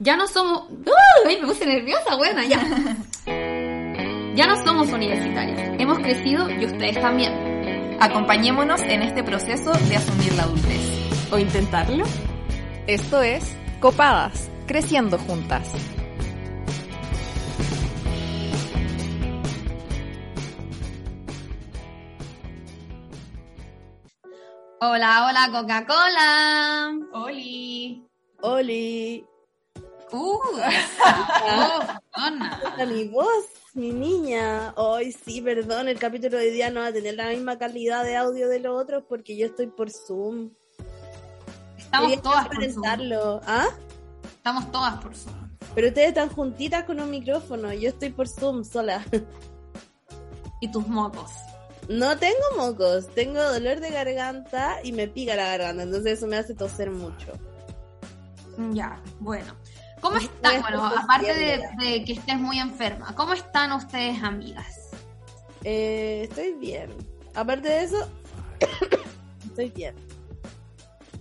Ya no somos... ¡Uh! Ay, me puse nerviosa, buena, ya. Ya no somos universitarios. Hemos crecido y ustedes también. Acompañémonos en este proceso de asumir la adultez. ¿O intentarlo? Esto es Copadas, creciendo juntas. Hola, hola, Coca-Cola. ¡Oli! Oli. Uh, oh, mi voz, mi niña. Hoy sí, perdón, el capítulo de hoy día no va a tener la misma calidad de audio de los otros porque yo estoy por Zoom. Estamos Quería todas por Zoom. ¿Ah? Estamos todas por Zoom. Pero ustedes están juntitas con un micrófono. Yo estoy por Zoom sola. Y tus mocos. No tengo mocos, tengo dolor de garganta y me pica la garganta, entonces eso me hace toser mucho. Ya, bueno. ¿Cómo Estoy están? Bueno, aparte de, tosiendo. de que estés muy enferma, ¿cómo están ustedes, amigas? Eh, estoy bien. Aparte de eso, estoy bien.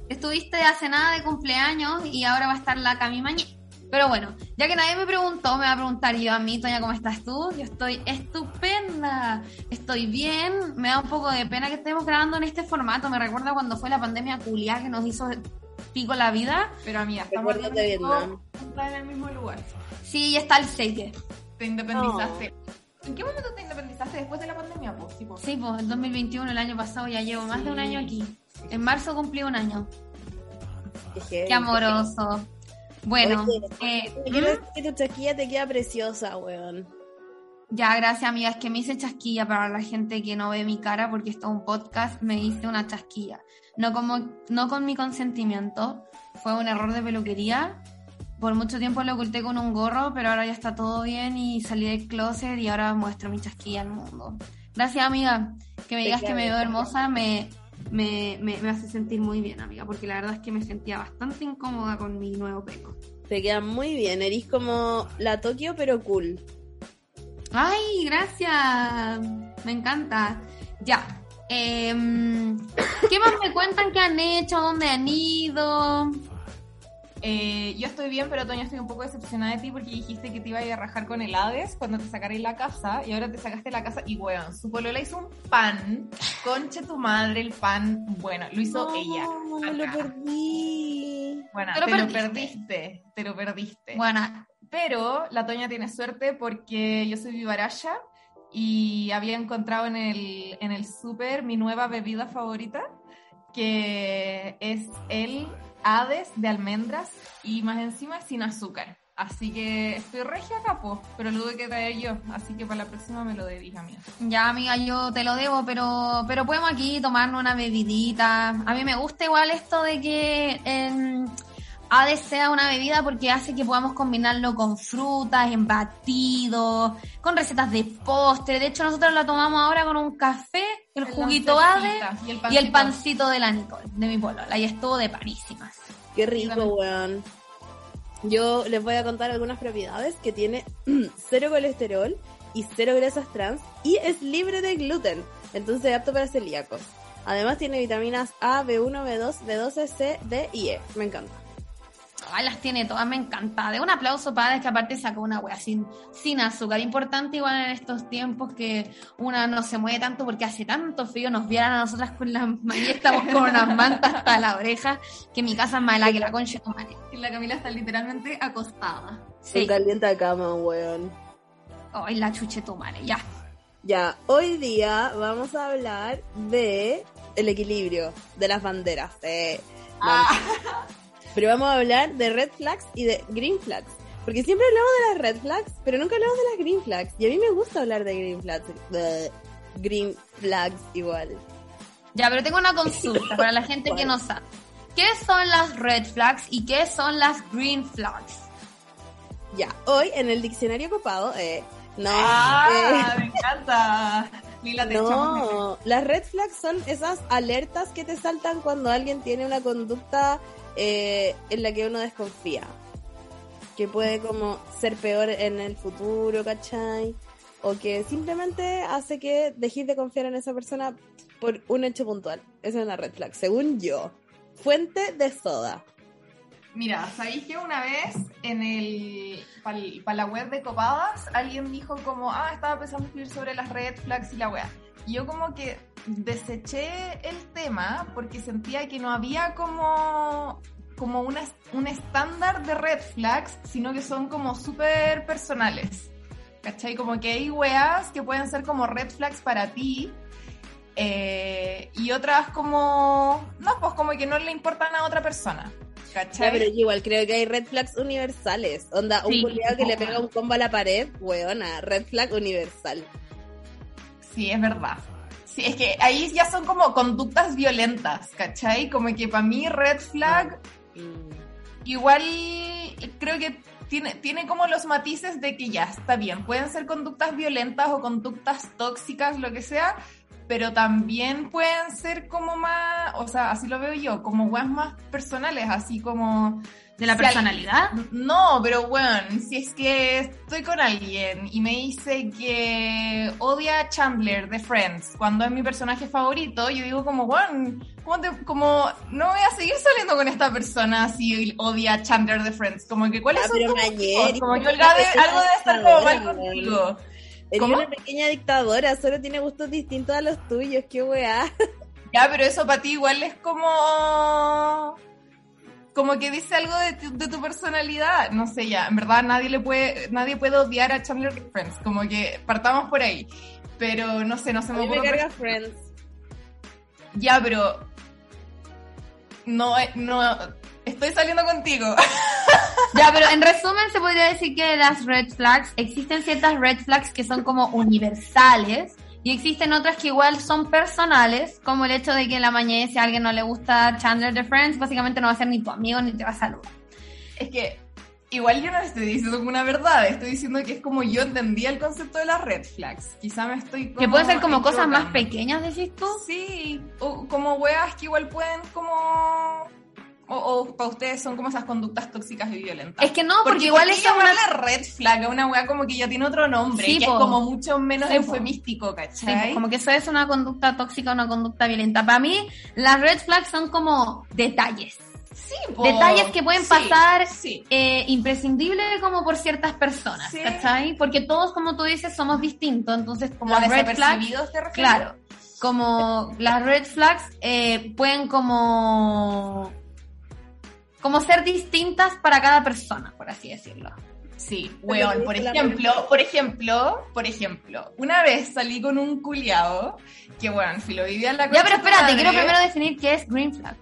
Estuviste hace nada de cumpleaños y ahora va a estar la Cami Mañé. Pero bueno, ya que nadie me preguntó, me va a preguntar yo a mí, Toña, ¿cómo estás tú? Yo estoy estupenda, estoy bien. Me da un poco de pena que estemos grabando en este formato. Me recuerda cuando fue la pandemia culiá que nos hizo pico la vida. Pero amiga, estamos en el, mismo, en el mismo lugar. Sí, ya está el seite. Te independizaste. ¿En qué momento te independizaste? ¿Después de la pandemia? Pues, tipo. Sí, pues el 2021, el año pasado, ya llevo más de un año aquí. En marzo cumplí un año. Qué Qué amoroso. Bueno, Oye, eh, que tu chaquilla te queda preciosa, weón. Ya, gracias amiga. Es que me hice chasquilla para la gente que no ve mi cara porque esto es un podcast. Me hice una chasquilla. No, como, no con mi consentimiento. Fue un error de peluquería. Por mucho tiempo lo oculté con un gorro, pero ahora ya está todo bien y salí del closet y ahora muestro mi chasquilla al mundo. Gracias amiga. Que me digas que me veo hermosa me, me, me, me hace sentir muy bien amiga. Porque la verdad es que me sentía bastante incómoda con mi nuevo pelo. Te queda muy bien. Eres como la Tokio, pero cool. Ay, gracias. Me encanta. Ya. Em, ¿Qué más me cuentan que han hecho? ¿Dónde han ido? Eh, yo estoy bien, pero Toña estoy un poco decepcionada de ti porque dijiste que te iba a ir a rajar con el Hades cuando te sacaré la casa y ahora te sacaste la casa y weón, su polola hizo un pan, conche tu madre el pan, bueno, lo hizo ella. No, lo perdí. Bueno, Te lo te lo perdiste. perdiste, te lo perdiste. Bueno, Pero la Toña tiene suerte porque yo soy vivaraya y había encontrado en el, en el súper mi nueva bebida favorita, que es el Hades de almendras y más encima sin azúcar. Así que estoy regia capo, pero lo tuve que traer yo, así que para la próxima me lo debís a mí. ya amiga, yo te lo debo, pero, pero podemos aquí tomarnos una bebidita. A mí me gusta igual esto de que em, Hades sea una bebida porque hace que podamos combinarlo con frutas, en batidos, con recetas de postre. De hecho, nosotros lo tomamos ahora con un café, el juguito Hades y el, y el pancito. de la Nicole, de mi polola. Y estuvo de panísimas. Qué rico, weón. Yo les voy a contar algunas propiedades que tiene cero colesterol y cero grasas trans y es libre de gluten, entonces apto para celíacos. Además tiene vitaminas A, B1, B2, B12, C, D y E. Me encanta. Ay, las tiene todas, me encanta. De un aplauso para es que aparte sacó una wea sin, sin azúcar. Importante igual en estos tiempos que una no se mueve tanto porque hace tanto frío. Nos vieran a nosotras con las manías, estamos con unas mantas hasta la oreja, que mi casa es más helada que la concha de la Camila está literalmente acostada. Se Sí. calienta cama, weón. Ay, la chuche tu madre, ya. Ya, hoy día vamos a hablar de el equilibrio de las banderas. Eh, Ah. Pero vamos a hablar de red flags y de green flags. Porque siempre hablamos de las red flags, pero nunca hablamos de las green flags. Y a mí me gusta hablar de green flags. Bleh. Green flags igual. Ya, pero tengo una consulta para la gente que no sabe. ¿Qué son las red flags y qué son las green flags? Ya, hoy en el diccionario copado, eh, no, Ah, me encanta. Lila, eh, de- no, las red flags son esas alertas que te saltan cuando alguien tiene una conducta eh, en la que uno desconfía. Que puede como ser peor en el futuro, ¿cachai? O que simplemente hace que dejes de confiar en esa persona por un hecho puntual. Esa es una red flag, según yo. Fuente de soda. Mira, ¿sabéis que una vez en el para la web de Copadas alguien dijo como, ah, estaba pensando escribir sobre las red flags y la web? Yo como que deseché el tema porque sentía que no había como como una, un estándar de red flags, sino que son como súper personales. ¿Cachai? Como que hay weas que pueden ser como red flags para ti, eh, y otras como, no, pues como que no le importan a otra persona. ¿Cachai? Ya, pero yo igual creo que hay red flags universales. Onda, un Sí, que le pega un combo a la pared, weona, red flag universal. Sí, es verdad. Sí, es que ahí ya son como conductas violentas, ¿cachai? Como que para mí red flag Mm. igual creo que tiene, tiene como los matices de que ya está bien, pueden ser conductas violentas o conductas tóxicas, lo que sea, pero también pueden ser como más, o sea, así lo veo yo, como weas más personales, así como... ¿De la personalidad? No, pero bueno, si es que estoy con alguien y me dice que odia a Chandler de Friends cuando es mi personaje favorito, yo digo como, bueno, ¿cómo te- como no voy a seguir saliendo con esta persona si odia a Chandler de Friends? Como que, ¿cuáles Ah, son tus? Como que ¿por qué Olga de- algo debe estar como mal contigo. Eres ¿Cómo? una pequeña dictadora, solo tiene gustos distintos a los tuyos, qué weá. Ya, pero eso para ti igual es como... Como que dice algo de tu, de tu personalidad. No sé, ya. En verdad nadie le puede, nadie puede odiar a Chandler de Friends. Como que partamos por ahí. Pero no sé, no se me me ocurre. carga Friends. Ya, pero. No, eh, no. Estoy saliendo contigo. Ya, pero en resumen se podría decir que las red flags, existen ciertas red flags que son como universales y existen otras que igual son personales, como el hecho de que en la mañana si a alguien no le gusta Chandler de Friends, básicamente no va a ser ni tu amigo ni te va a saludar. Es que. Igual yo no estoy diciendo una verdad, estoy diciendo que es como yo entendía el concepto de las red flags. Quizá me estoy Que pueden ser como cosas más pequeñas, decís tú. Sí, o como weas que igual pueden como... O, o para ustedes son como esas conductas tóxicas y violentas. Es que no, porque, igual ¿por qué eso es una... llamarle red flag una wea como que ya tiene otro nombre, Sí, que po. es como mucho menos Sí, eufemístico, Sí, ¿cachai? pues, como que eso es una conducta tóxica, una conducta violenta. Para mí, las red flags son como detalles. Sí, po. Detalles que pueden Sí, pasar Sí, eh, imprescindible como por ciertas personas, Sí. ¿cachai? Porque todos, como tú dices, somos distintos, entonces como las red flags, te claro, como las red flags eh, pueden como como ser distintas para cada persona, por así decirlo. Sí, weón, por ejemplo, por ejemplo, por ejemplo, una vez salí con un culiao que, bueno, si lo vivía en la Ya, pero espérate, quiero primero definir qué es green flag.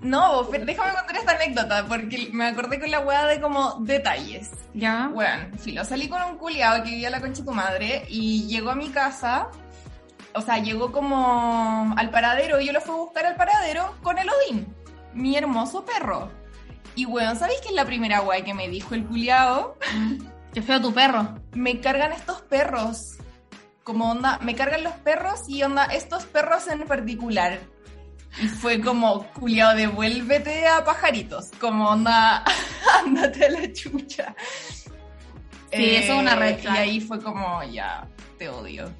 No, déjame contar esta anécdota, porque me acordé con la weá de como detalles. ¿Ya? Bueno, filo, salí con un culiao que vivía en la concha de tu madre y llegó a mi casa, o sea, llegó como al paradero y yo lo fui a buscar al paradero con el Odín, mi hermoso perro. Y bueno, ¿sabéis qué es la primera weá que me dijo el culiao? Qué feo tu perro. me cargan estos perros. Como onda, me cargan los perros y onda, estos perros en particular. Y fue como, culiao, devuélvete a pajaritos. Como onda, ándate a la chucha. Eh, Sí, eso es una red flag. Y ahí fue como, ya, te odio.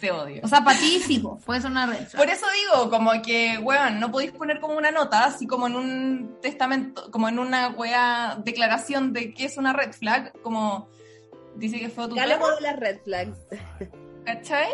Te odio. O sea, para ti sí, po, puede ser una red flag. Por eso digo, como que, weón, no podéis poner como una nota, así como en un testamento, como en una wea declaración de que es una red flag, como dice que fue tu Hablemos perro, de las red flags. ¿cachai?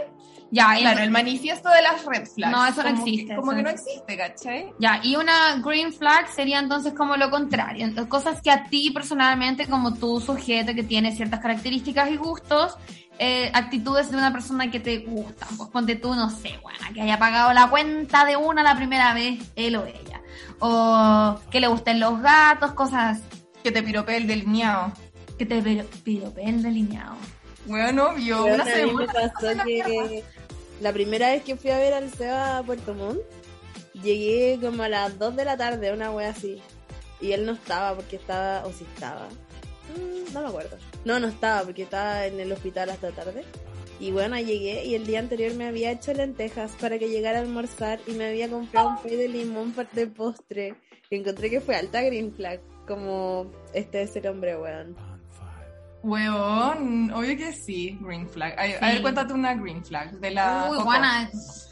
Ya, Claro, el manifiesto de las red flags. No, eso no Como que- existe, como que no existe, ¿cachai? Ya, y una green flag sería entonces como lo contrario. Entonces, cosas que a ti personalmente, como tú, sujeto que tiene ciertas características y gustos, eh, actitudes de una persona que te gustan. Pues ponte tú, no sé, buena, que haya pagado la cuenta de una la primera vez, él o ella. O que le gusten los gatos, cosas. Que te piropee el delineado. Que te piro- piropeen delineado. Weón, obvio, Weón, una a mí me pasó que la primera vez que fui a ver al Seba a Puerto Montt, llegué como a las 2 de la tarde, una wea así. Y él no estaba porque estaba, o si estaba. Mm, no me acuerdo. No, no estaba porque estaba en el hospital hasta tarde. Y bueno, llegué y el día anterior me había hecho lentejas para que llegara a almorzar y me había comprado un pay de limón para de postre. Y encontré que fue alta green flag, como este es el hombre, weón. Weón, obvio que sí, green flag. A, ver, cuéntate una green flag de la. Uy, Coco. Juana.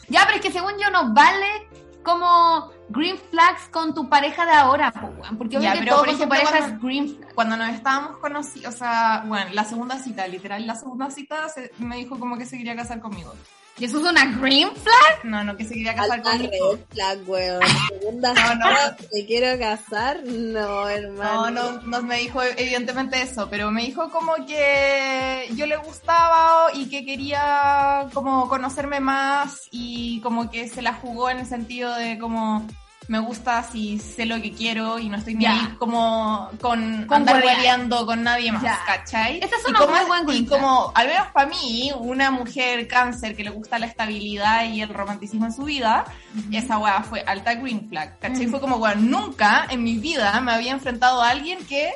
Ya, pero es que según yo no vale como green flags con tu pareja de ahora, porque Ya, que pero, todo por con tu ejemplo, pareja cuando- es green flag. Cuando nos estábamos conocidos, o sea, bueno, la segunda cita, literal, la segunda cita se- me dijo como que se quería casar conmigo. ¿Y eso es una green flag? No, no, que se quería casar Alta conmigo. red flag, weón. Segunda No, ¿Me quiero casar? No, hermano. No, no, no me dijo evidentemente eso, pero me dijo como que yo le gustaba y que quería como conocerme más y como que se la jugó en el sentido de como me gusta si sé lo que quiero y no estoy ni ahí como con, Con andar huevear. hueleando con nadie más, Ya. ¿cachai? Esta es Y una como, muy buena y como, al menos para mí, una mujer cáncer que le gusta la estabilidad y el romanticismo en su vida, esa weá fue alta green flag, ¿cachai? Ujú. Fue como, weá, nunca en mi vida me había enfrentado a alguien que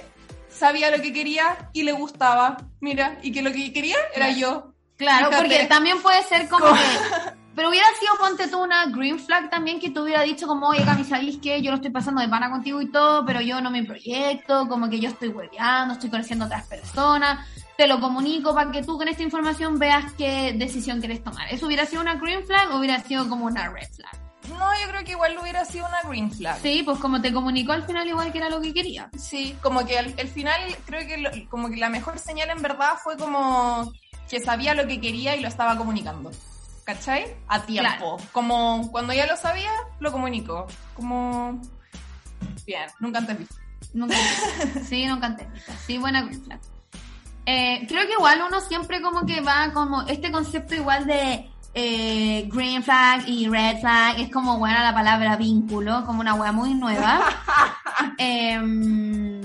sabía lo que quería y le gustaba, mira, y que lo que quería era yo. Claro, Fíjate. porque también puede ser como Como- que... Pero hubiera sido, ponte tú, una green flag también que tú hubiera dicho como, oye, Cami, ¿sabéis que Yo lo estoy pasando de pana contigo y todo, pero yo no me proyecto, como que yo estoy hueveando, estoy conociendo a otras personas, te lo comunico para que tú con esta información veas qué decisión quieres tomar. ¿Eso hubiera sido una green flag o hubiera sido como una red flag? No, yo creo que igual hubiera sido una green flag. Sí, pues como te comunicó al final igual que era lo que quería. Sí, como que al, al final creo que lo- como que la mejor señal en verdad fue como que sabía lo que quería y lo estaba comunicando. ¿Cachai? A tiempo. Claro. Como cuando ya lo sabía, lo comunicó. Como... Bien, nunca antes visto. Nunca Sí, nunca antes vista. Sí, buena green flag. Eh, creo que igual uno siempre como que va como este concepto igual de eh, green flag y red flag es como buena la palabra vínculo, como una wea muy nueva. Em,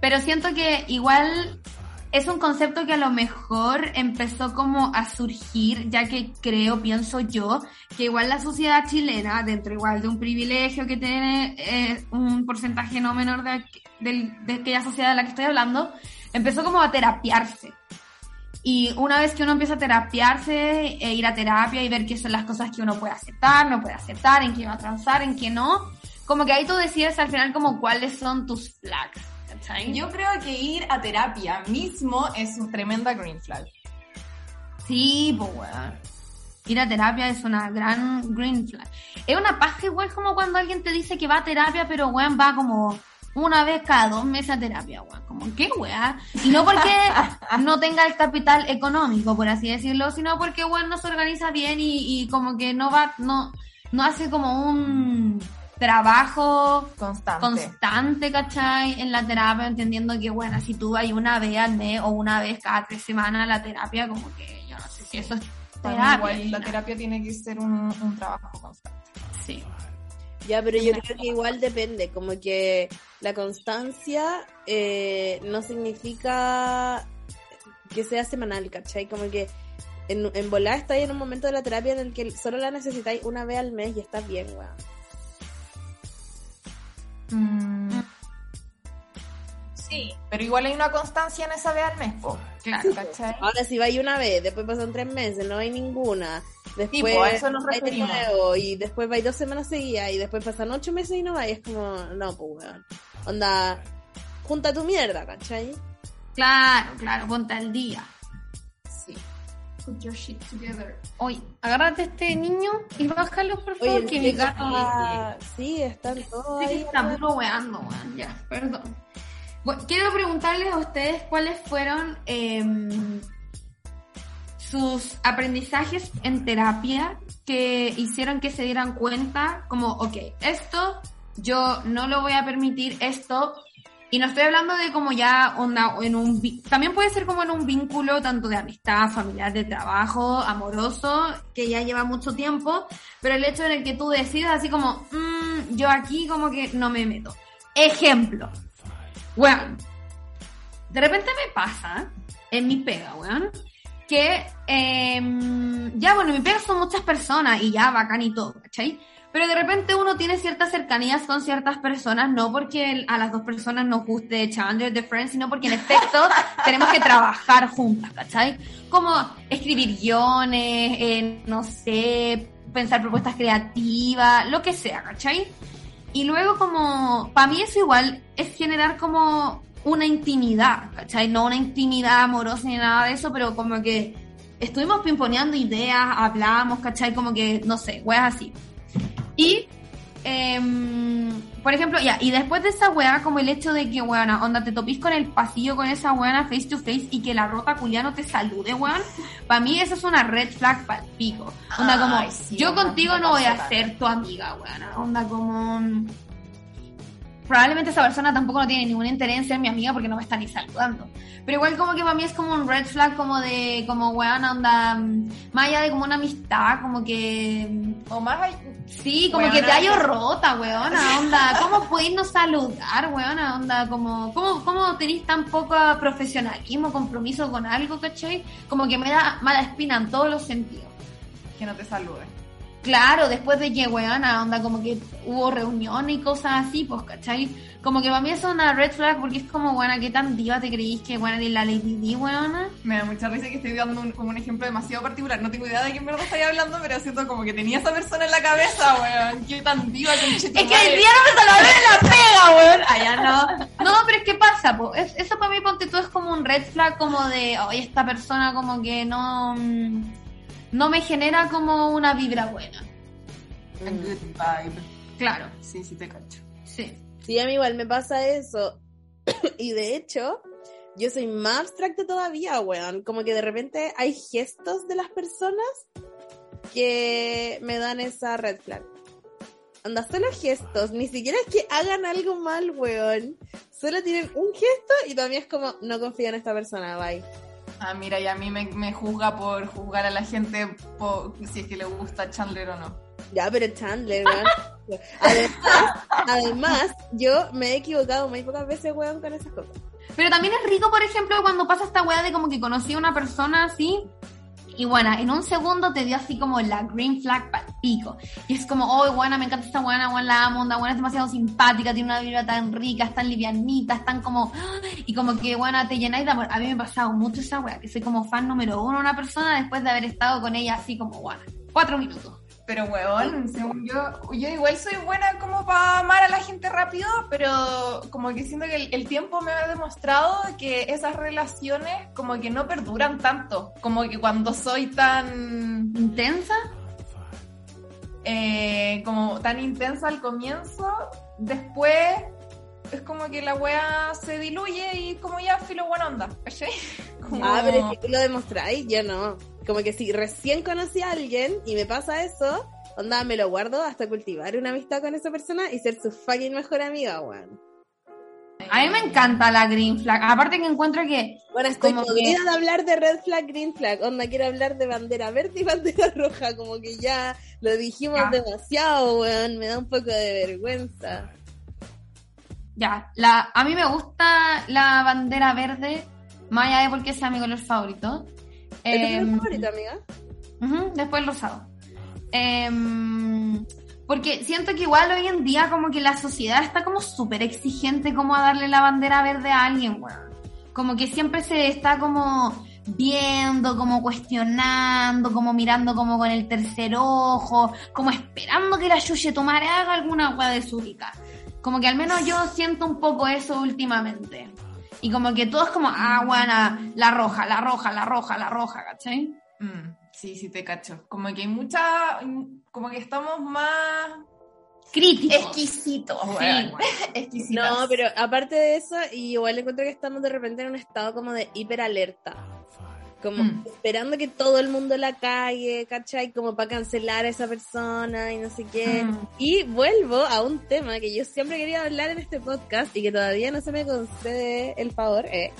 pero siento que igual es un concepto que a lo mejor empezó como a surgir, ya que creo, pienso yo, que igual la sociedad chilena, dentro igual de un privilegio que tiene eh, un porcentaje no menor de, del- de aquella sociedad de la que estoy hablando, empezó como a terapiarse. Y una vez que uno empieza a terapiarse, e ir a terapia y ver qué son las cosas que uno puede aceptar, no puede aceptar, en qué va a transar, en qué no, como que ahí tú decides al final como cuáles son tus flags. ¿Cachai? Yo creo que ir a terapia mismo es un tremenda green flag. Sí, pues weón. Ir a terapia es una gran green flag. Es una paja igual como cuando alguien te dice que va a terapia, pero weón va como una vez cada dos meses a terapia, weón. Como, ¿qué weón? Y no porque no tenga el capital económico, por así decirlo, sino porque weón no se organiza bien y, y como que no va, no, no hace como un trabajo Constante. constante, ¿cachai? En la terapia, entendiendo que, bueno, si tú vas una vez al mes o una vez cada tres semanas a la terapia, como que yo no sé si eso es terapia. igual la terapia tiene que ser un, un trabajo constante. Sí. Ya, pero yo creo que igual depende, como que la constancia eh, no significa que sea semanal, ¿cachai? Como que en, en volar estáis en un momento de la terapia en el que solo la necesitáis una vez al mes y estás bien, weón. Mm. Sí, pero igual hay una constancia en esa vez al mes, po. Claro. ¿cachai? Ahora si vais una vez, después pasan tres meses, no hay ninguna. Después po, a eso nos vais de nuevo, y después vais dos semanas seguidas y después pasan ocho meses y no vais. Es como, no, pues weón. Onda, junta tu mierda, ¿cachai? Claro, claro, ponte al día. Put your shit together. Oye, agárrate a este niño y bájalo, por favor, Oye, que mi gato... ah, sí, están todos Sí, que ahí. está puro weando, weón. Ya, perdón. Bueno, quiero preguntarles a ustedes cuáles fueron em, sus aprendizajes en terapia que hicieron que se dieran cuenta, como, ok, esto yo no lo voy a permitir, esto. Y no estoy hablando de como ya onda en un también puede ser como en un vínculo tanto de amistad, familiar, de trabajo, amoroso, que ya lleva mucho tiempo, pero el hecho en el que tú decidas así como, "Mm, yo aquí como que no me meto. Ejemplo, weón, de repente me pasa en mi pega, weón, que em, ya bueno, en mi pega son muchas personas y ya bacán y todo, ¿cachai? Pero de repente uno tiene ciertas cercanías con ciertas personas, no porque a las dos personas nos guste Chandler de Friends, sino porque en efecto tenemos que trabajar juntas, ¿cachai? Como escribir guiones, eh, no sé, pensar propuestas creativas, lo que sea, ¿cachai? Y luego como, para mí eso igual es generar como una intimidad, ¿cachai? No una intimidad amorosa ni nada de eso, pero como que estuvimos pimponeando ideas, hablamos, ¿cachai? Como que, no sé, weas así. Y, em, por ejemplo, ya, y después de esa wea, como el hecho de que, weona, onda, te topís con el pasillo con esa weona face to face y que la rota culiano te salude, weón, para mí eso es una red flag para pico. Onda, como, Ay, sí, yo contigo no voy a ser tu amiga, weona. Onda, como probablemente esa persona tampoco no tiene ningún interés en ser mi amiga porque no me está ni saludando. Pero igual como que para mí es como un red flag como de, como weón, onda, mm, más allá de como una amistad, como que, mm, O más sí, como Weona, que te hallo rota, weona, onda, ¿cómo podéis no saludar, weona, onda, como, ¿cómo, cómo tenéis tan poco profesionalismo, compromiso con algo, cachai? Como que me da mala espina en todos los sentidos. que no te salude. Claro, después de que, weona, onda, como que hubo reuniones y cosas así, pues, ¿cachai? Como que para mí es una red flag porque es como, weona, ¿qué tan diva te creís que, weona, de la Lady D, weona? Me da mucha risa que estoy dando un, como un ejemplo demasiado particular. No tengo idea de quién verdad estoy hablando, pero siento como que tenía esa persona en la cabeza, weón. Qué tan diva que Es que el día no me en la pega, weón. Allá no. No, pero es que pasa, po. Es- eso para mí, ponte tú, es como un red flag como de, oye, esta persona como que no... mm, No me genera como una vibra buena. A good vibe. Claro, Sí, sí te cacho. sí. Sí, a mí igual me pasa eso. y de hecho, yo soy más abstracta todavía, weón. Como que de repente hay gestos de las personas que me dan esa red flag. Anda, solo gestos, ni siquiera es que hagan algo mal, weón. Solo tienen un gesto y también es como, no confío en esta persona, bye. Ah, mira, y a mí me, me juzga por juzgar a la gente por, si es que le gusta Chandler o no. Ya, pero Chandler, weón. Además, además, yo me he equivocado muy pocas veces, weón, con esas cosas. Pero también es rico, por ejemplo, cuando pasa esta weá de como que conocí a una persona así. Y bueno, en un segundo te dio así como la green flag pico. Y es como, oh, buena, me encanta esta buena, buena, la amo, buena, es demasiado simpática, tiene una vibra tan rica, es tan livianita, es tan como, y como que, buena, te llenáis amor. A mí me ha pasado mucho esa weá, que soy como fan número uno de una persona después de haber estado con ella así como, buena, cuatro minutos. Pero, weón, según yo, yo igual soy buena como para amar a la gente rápido, pero como que siento que el, el tiempo me ha demostrado que esas relaciones como que no perduran tanto. Como que cuando soy tan, ¿Intensa? eh, como tan intensa al comienzo, después es como que la wea se diluye y como ya filo buena onda, ¿cachai? Como- Ah, pero es que tú lo demostráis, yo no. Como que si recién conocí a alguien y me pasa eso, onda, me lo guardo hasta cultivar una amistad con esa persona y ser su fucking mejor amiga, weón. A mí me encanta la green flag. Aparte que encuentro que Bueno, estoy Como podrida de hablar de red flag, green flag. Onda, quiero hablar de bandera verde y bandera roja. Como que ya lo dijimos Ya. demasiado, weón. Me da un poco de vergüenza. Ya, la, a mí me gusta la bandera verde, más allá de porque sea mi color favorito. ¿Es tu Em, favorito, amiga? ujú, después el rosado. Em, porque siento que igual hoy en día como que la sociedad está como súper exigente como a darle la bandera verde a alguien, weón. Como que siempre se está como viendo, como cuestionando, como mirando como con el tercer ojo, como esperando que la Yuye Tomare haga alguna weá de su rica. Como que al menos yo siento un poco eso últimamente. Y como que todo es como, ah, buena, la roja, la roja, la roja, la roja, ¿cachai? Mm. Sí, sí, te cacho. Como que hay mucha. Como que estamos más Crítico. exquisitos, weón. Exquisitas. No, pero aparte de eso, y igual encuentro que estamos de repente en un estado como de hiperalerta. Como Mm. esperando que todo el mundo la cague, ¿cachai? Como para cancelar a esa persona y no sé qué. Mm. Y vuelvo a un tema que yo siempre quería hablar en este podcast y que todavía no se me concede el favor eh,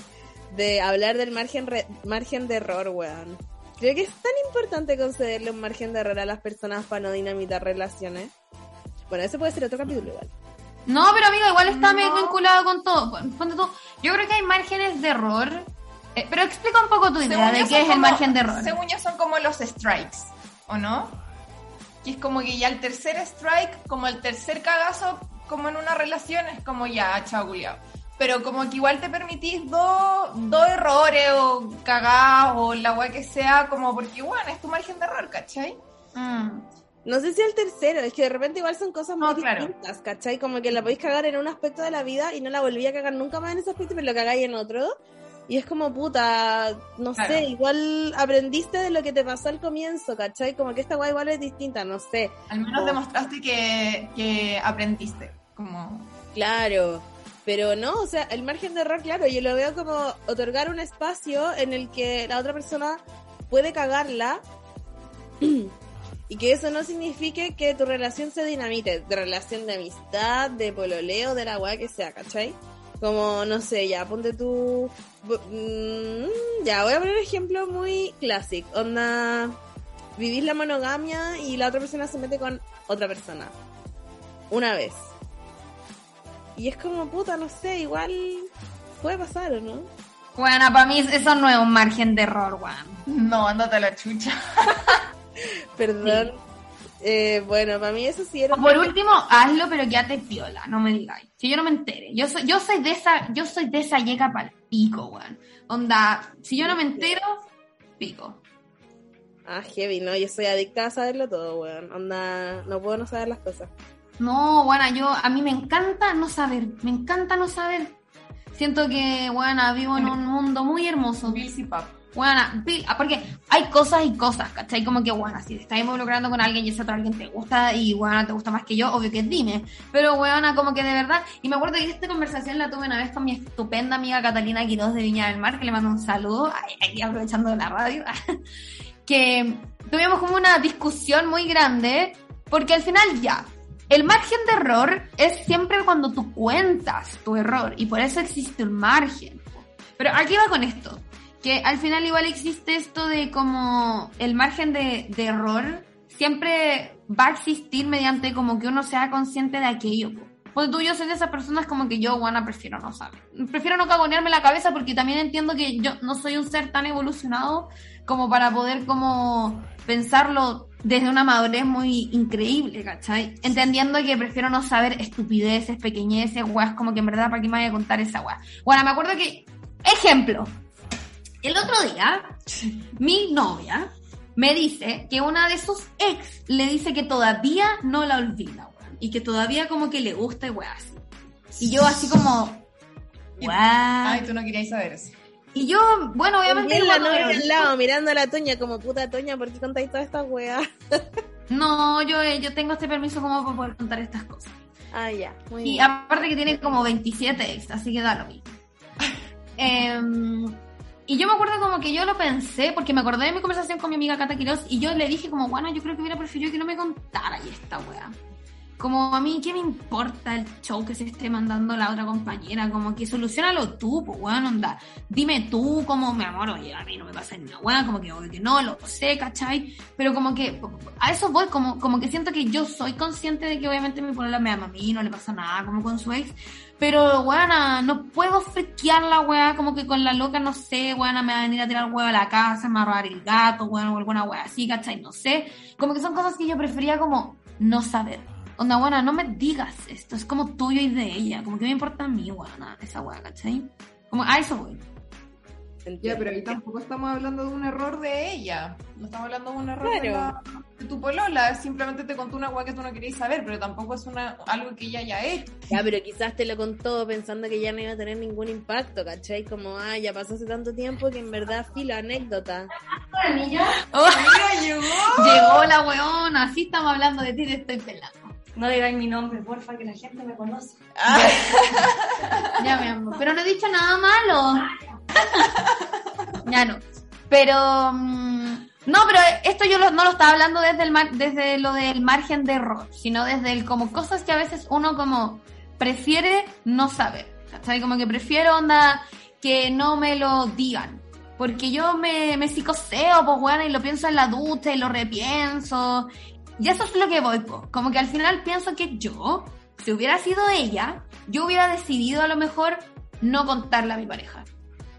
de hablar del margen, re- margen de error, weón. Creo que es tan importante concederle un margen de error a las personas para no dinamitar relaciones. Bueno, ese puede ser otro capítulo igual. No, pero amigo, igual está medio No. vinculado con todo. Yo creo que hay márgenes de error. Eh, pero explica un poco tu idea Según de qué es el como- margen de error. Según yo son como los strikes, ¿o no? Que es como que ya el tercer strike, como el tercer cagazo, como en una relación, es como ya, chao, culiao. Pero como que igual te permitís dos dos errores o cagadas o la weá que sea, como porque, bueno, es tu margen de error, ¿cachai? Mm. No sé si el tercero, es que de repente igual son cosas No, muy claro. distintas, ¿cachai? Como que la podéis cagar en un aspecto de la vida y no la volví a cagar nunca más en ese aspecto, pero lo cagáis en otro. Y es como, puta, no Claro. sé, igual aprendiste de lo que te pasó al comienzo, ¿cachai? Como que esta guay igual es distinta, no sé. Al menos demostraste que, que aprendiste. Como, Claro, pero no, o sea, el margen de error, claro, yo lo veo como otorgar un espacio en el que la otra persona puede cagarla y que eso no signifique que tu relación se dinamite, de relación de amistad, de pololeo, de la weá que sea, ¿cachai? Como, no sé, ya, ponte tú... mm, ya, voy a poner un ejemplo muy clásico, onda... Vivís la monogamia y la otra persona se mete con otra persona. Una vez. Y es como, puta, no sé, igual puede pasar, ¿o no? Bueno, para mí eso no es un margen de error, weón. no, ándate a la chucha. Perdón. Eh, bueno, para mí eso sí era... O Por último, hazlo, pero quédate piola, no me digáis. Que yo no me entere. Yo soy, yo soy de esa, yo soy de esa yeca pa'l pico, weón. Onda, si yo no me entero, pico. Ah, heavy, no, yo soy adicta a saberlo todo, weón. Onda, no puedo no saber las cosas. No, bueno, yo, a mí me encanta no saber, me encanta no saber. Siento que, bueno, vivo en un mundo muy hermoso. Bills y pap. Bueno, ah, porque hay cosas y cosas, ¿cachai? Como que, bueno, si te estás involucrando con alguien y ese otro alguien te gusta y, bueno, te gusta más que yo, obvio que dime. Pero, bueno, como que de verdad, y me acuerdo que esta conversación la tuve una vez con mi estupenda amiga Catalina Quiroz de Viña del Mar, que le mando un saludo, aquí aprovechando la radio, que tuvimos como una discusión muy grande, porque al final ya, el margen de error es siempre cuando tú cuentas tu error, y por eso existe un margen. Pero aquí va con esto que al final igual existe esto de como el margen de, de error siempre va a existir mediante como que uno sea consciente de aquello. Pues tú, yo soy de esas personas como que yo, Juana, prefiero no saber. Prefiero no cagonearme la cabeza porque también entiendo que yo no soy un ser tan evolucionado como para poder como pensarlo desde una madurez muy increíble, ¿cachai? Entendiendo que prefiero no saber estupideces, pequeñeces, weas, como que en verdad para qué me vaya a contar esa wea. Bueno, me acuerdo que, ejemplo, el otro día, mi novia me dice que una de sus ex le dice que todavía no la olvida, weón. Y que todavía como que le gusta y weón así. Y yo así como, weón. Ay, tú no querías saber eso. Y yo, bueno, obviamente... Bien la novia al lado, mirando a la Toña como puta Toña, ¿por qué contáis todas estas weas? No, yo, eh, yo tengo este permiso como para poder contar estas cosas. Ah, ya, muy Y bien. aparte que tiene como 27 ex, así que da lo mismo. Em, y yo me acuerdo como que yo lo pensé, porque me acordé de mi conversación con mi amiga Cata Quiroz, y yo le dije como, bueno, yo creo que hubiera preferido que no me contara y esta wea. Como a mí, ¿qué me importa el show que se esté mandando la otra compañera? Como que solucionalo tú, pues weón, onda. Dime tú como, mi amor, oye, a mí no me pasa ni una weá, como que obvio que no, lo sé, ¿cachai? Pero como que a eso voy, como, como que siento que yo soy consciente de que obviamente mi polola me ama a mí, no le pasa nada como con su ex. Pero, weona, no puedo friquear la weá, como que con la loca, no sé, weona, me va a venir a tirar huevo a la casa, me va a robar el gato, weona, o alguna weá así, ¿cachai? No sé. Como que son cosas que yo prefería como no saber. Onda, buena, no me digas esto, es como tuyo y de ella, como que me importa a mí, weona, esa weá, ¿cachai? Como a eso voy. Ya, pero ahí tampoco estamos hablando de un error de ella. No estamos hablando de un error de, la, de tu polola, simplemente te contó una weá que tú no querías saber, pero tampoco es una algo que ella haya hecho. Ya, pero quizás te lo contó pensando que ya no iba a tener ningún impacto, ¿cachai? Como, ah, ya pasó hace tanto tiempo que en verdad filo anécdota. Oh, Mira, llegó. llegó la weona, así estamos hablando de ti, te estoy pelando. No digáis mi nombre, porfa, que la gente me conoce. Ya, mi amor. Pero no he dicho nada malo. ya no. Pero. mm, no, pero esto yo no lo estaba hablando desde, el desde lo del margen de error, sino desde el como cosas que a veces uno como prefiere no saber. ¿Cachai? Como que prefiero onda que no me lo digan. Porque yo me, me psicoseo, pues bueno, y lo pienso en la ducha y lo repienso. Y eso es lo que voy, po. Como que al final pienso que yo, si hubiera sido ella, yo hubiera decidido a lo mejor no contarle a mi pareja.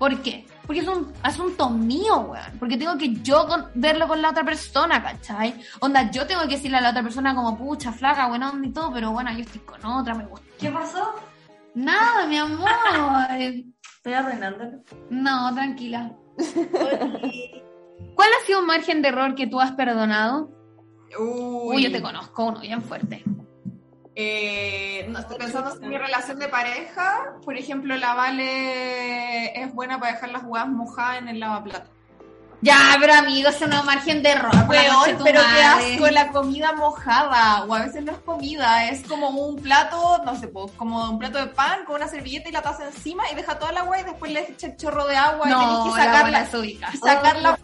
¿Por qué? Porque es un asunto mío, weón. Porque tengo que yo con- verlo con la otra persona, ¿cachai? Onda, yo tengo que decirle a la otra persona como, pucha, flaca, onda y todo, pero bueno, yo estoy con otra, me gusta. ¿Qué pasó? Nada, mi amor. Estoy arruinándolo. No, tranquila. ¿Cuál ha sido un margen de error que tú has perdonado? Uy, Uy, yo te conozco uno bien fuerte. Eh, no estoy pensando en mi relación de pareja. Por ejemplo, la Vale es buena para dejar las jugadas mojadas en el lavaplatos. Ya, pero amigo, eso no es margen de error. Weón, pero qué asco la comida mojada. O a veces no es comida, es como un plato, no sé, como un plato de pan con una servilleta y la taza encima y deja toda el agua y después le echa el chorro de agua y tenés que la sacarla.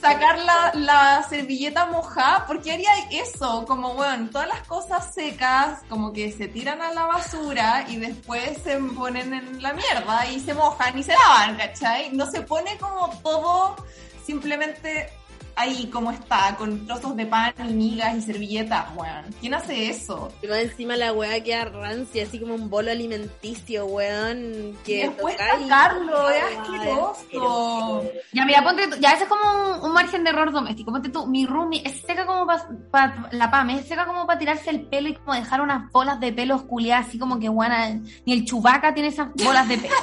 Sacar la, la, servilleta mojada, ¿por qué haría eso? Como, bueno, todas las cosas secas como que se tiran a la basura y después se ponen en la mierda y se mojan y se lavan, ¿cachai? No se pone como todo simplemente ahí como está, con trozos de pan y migas y servilletas, weón. ¿Quién hace eso? Y más encima la weá queda rancia, así como un bolo alimenticio, weón. Que Y después sacarlo, es asqueroso. Ya, mira, ponte tú- ya ese es como un, un margen de error doméstico. Ponte tú, mi roomie es seca como para la pame, es seca como para tirarse el pelo y como dejar unas bolas de pelo culiadas, así como que guana, ni el chubaca tiene esas bolas de pelo.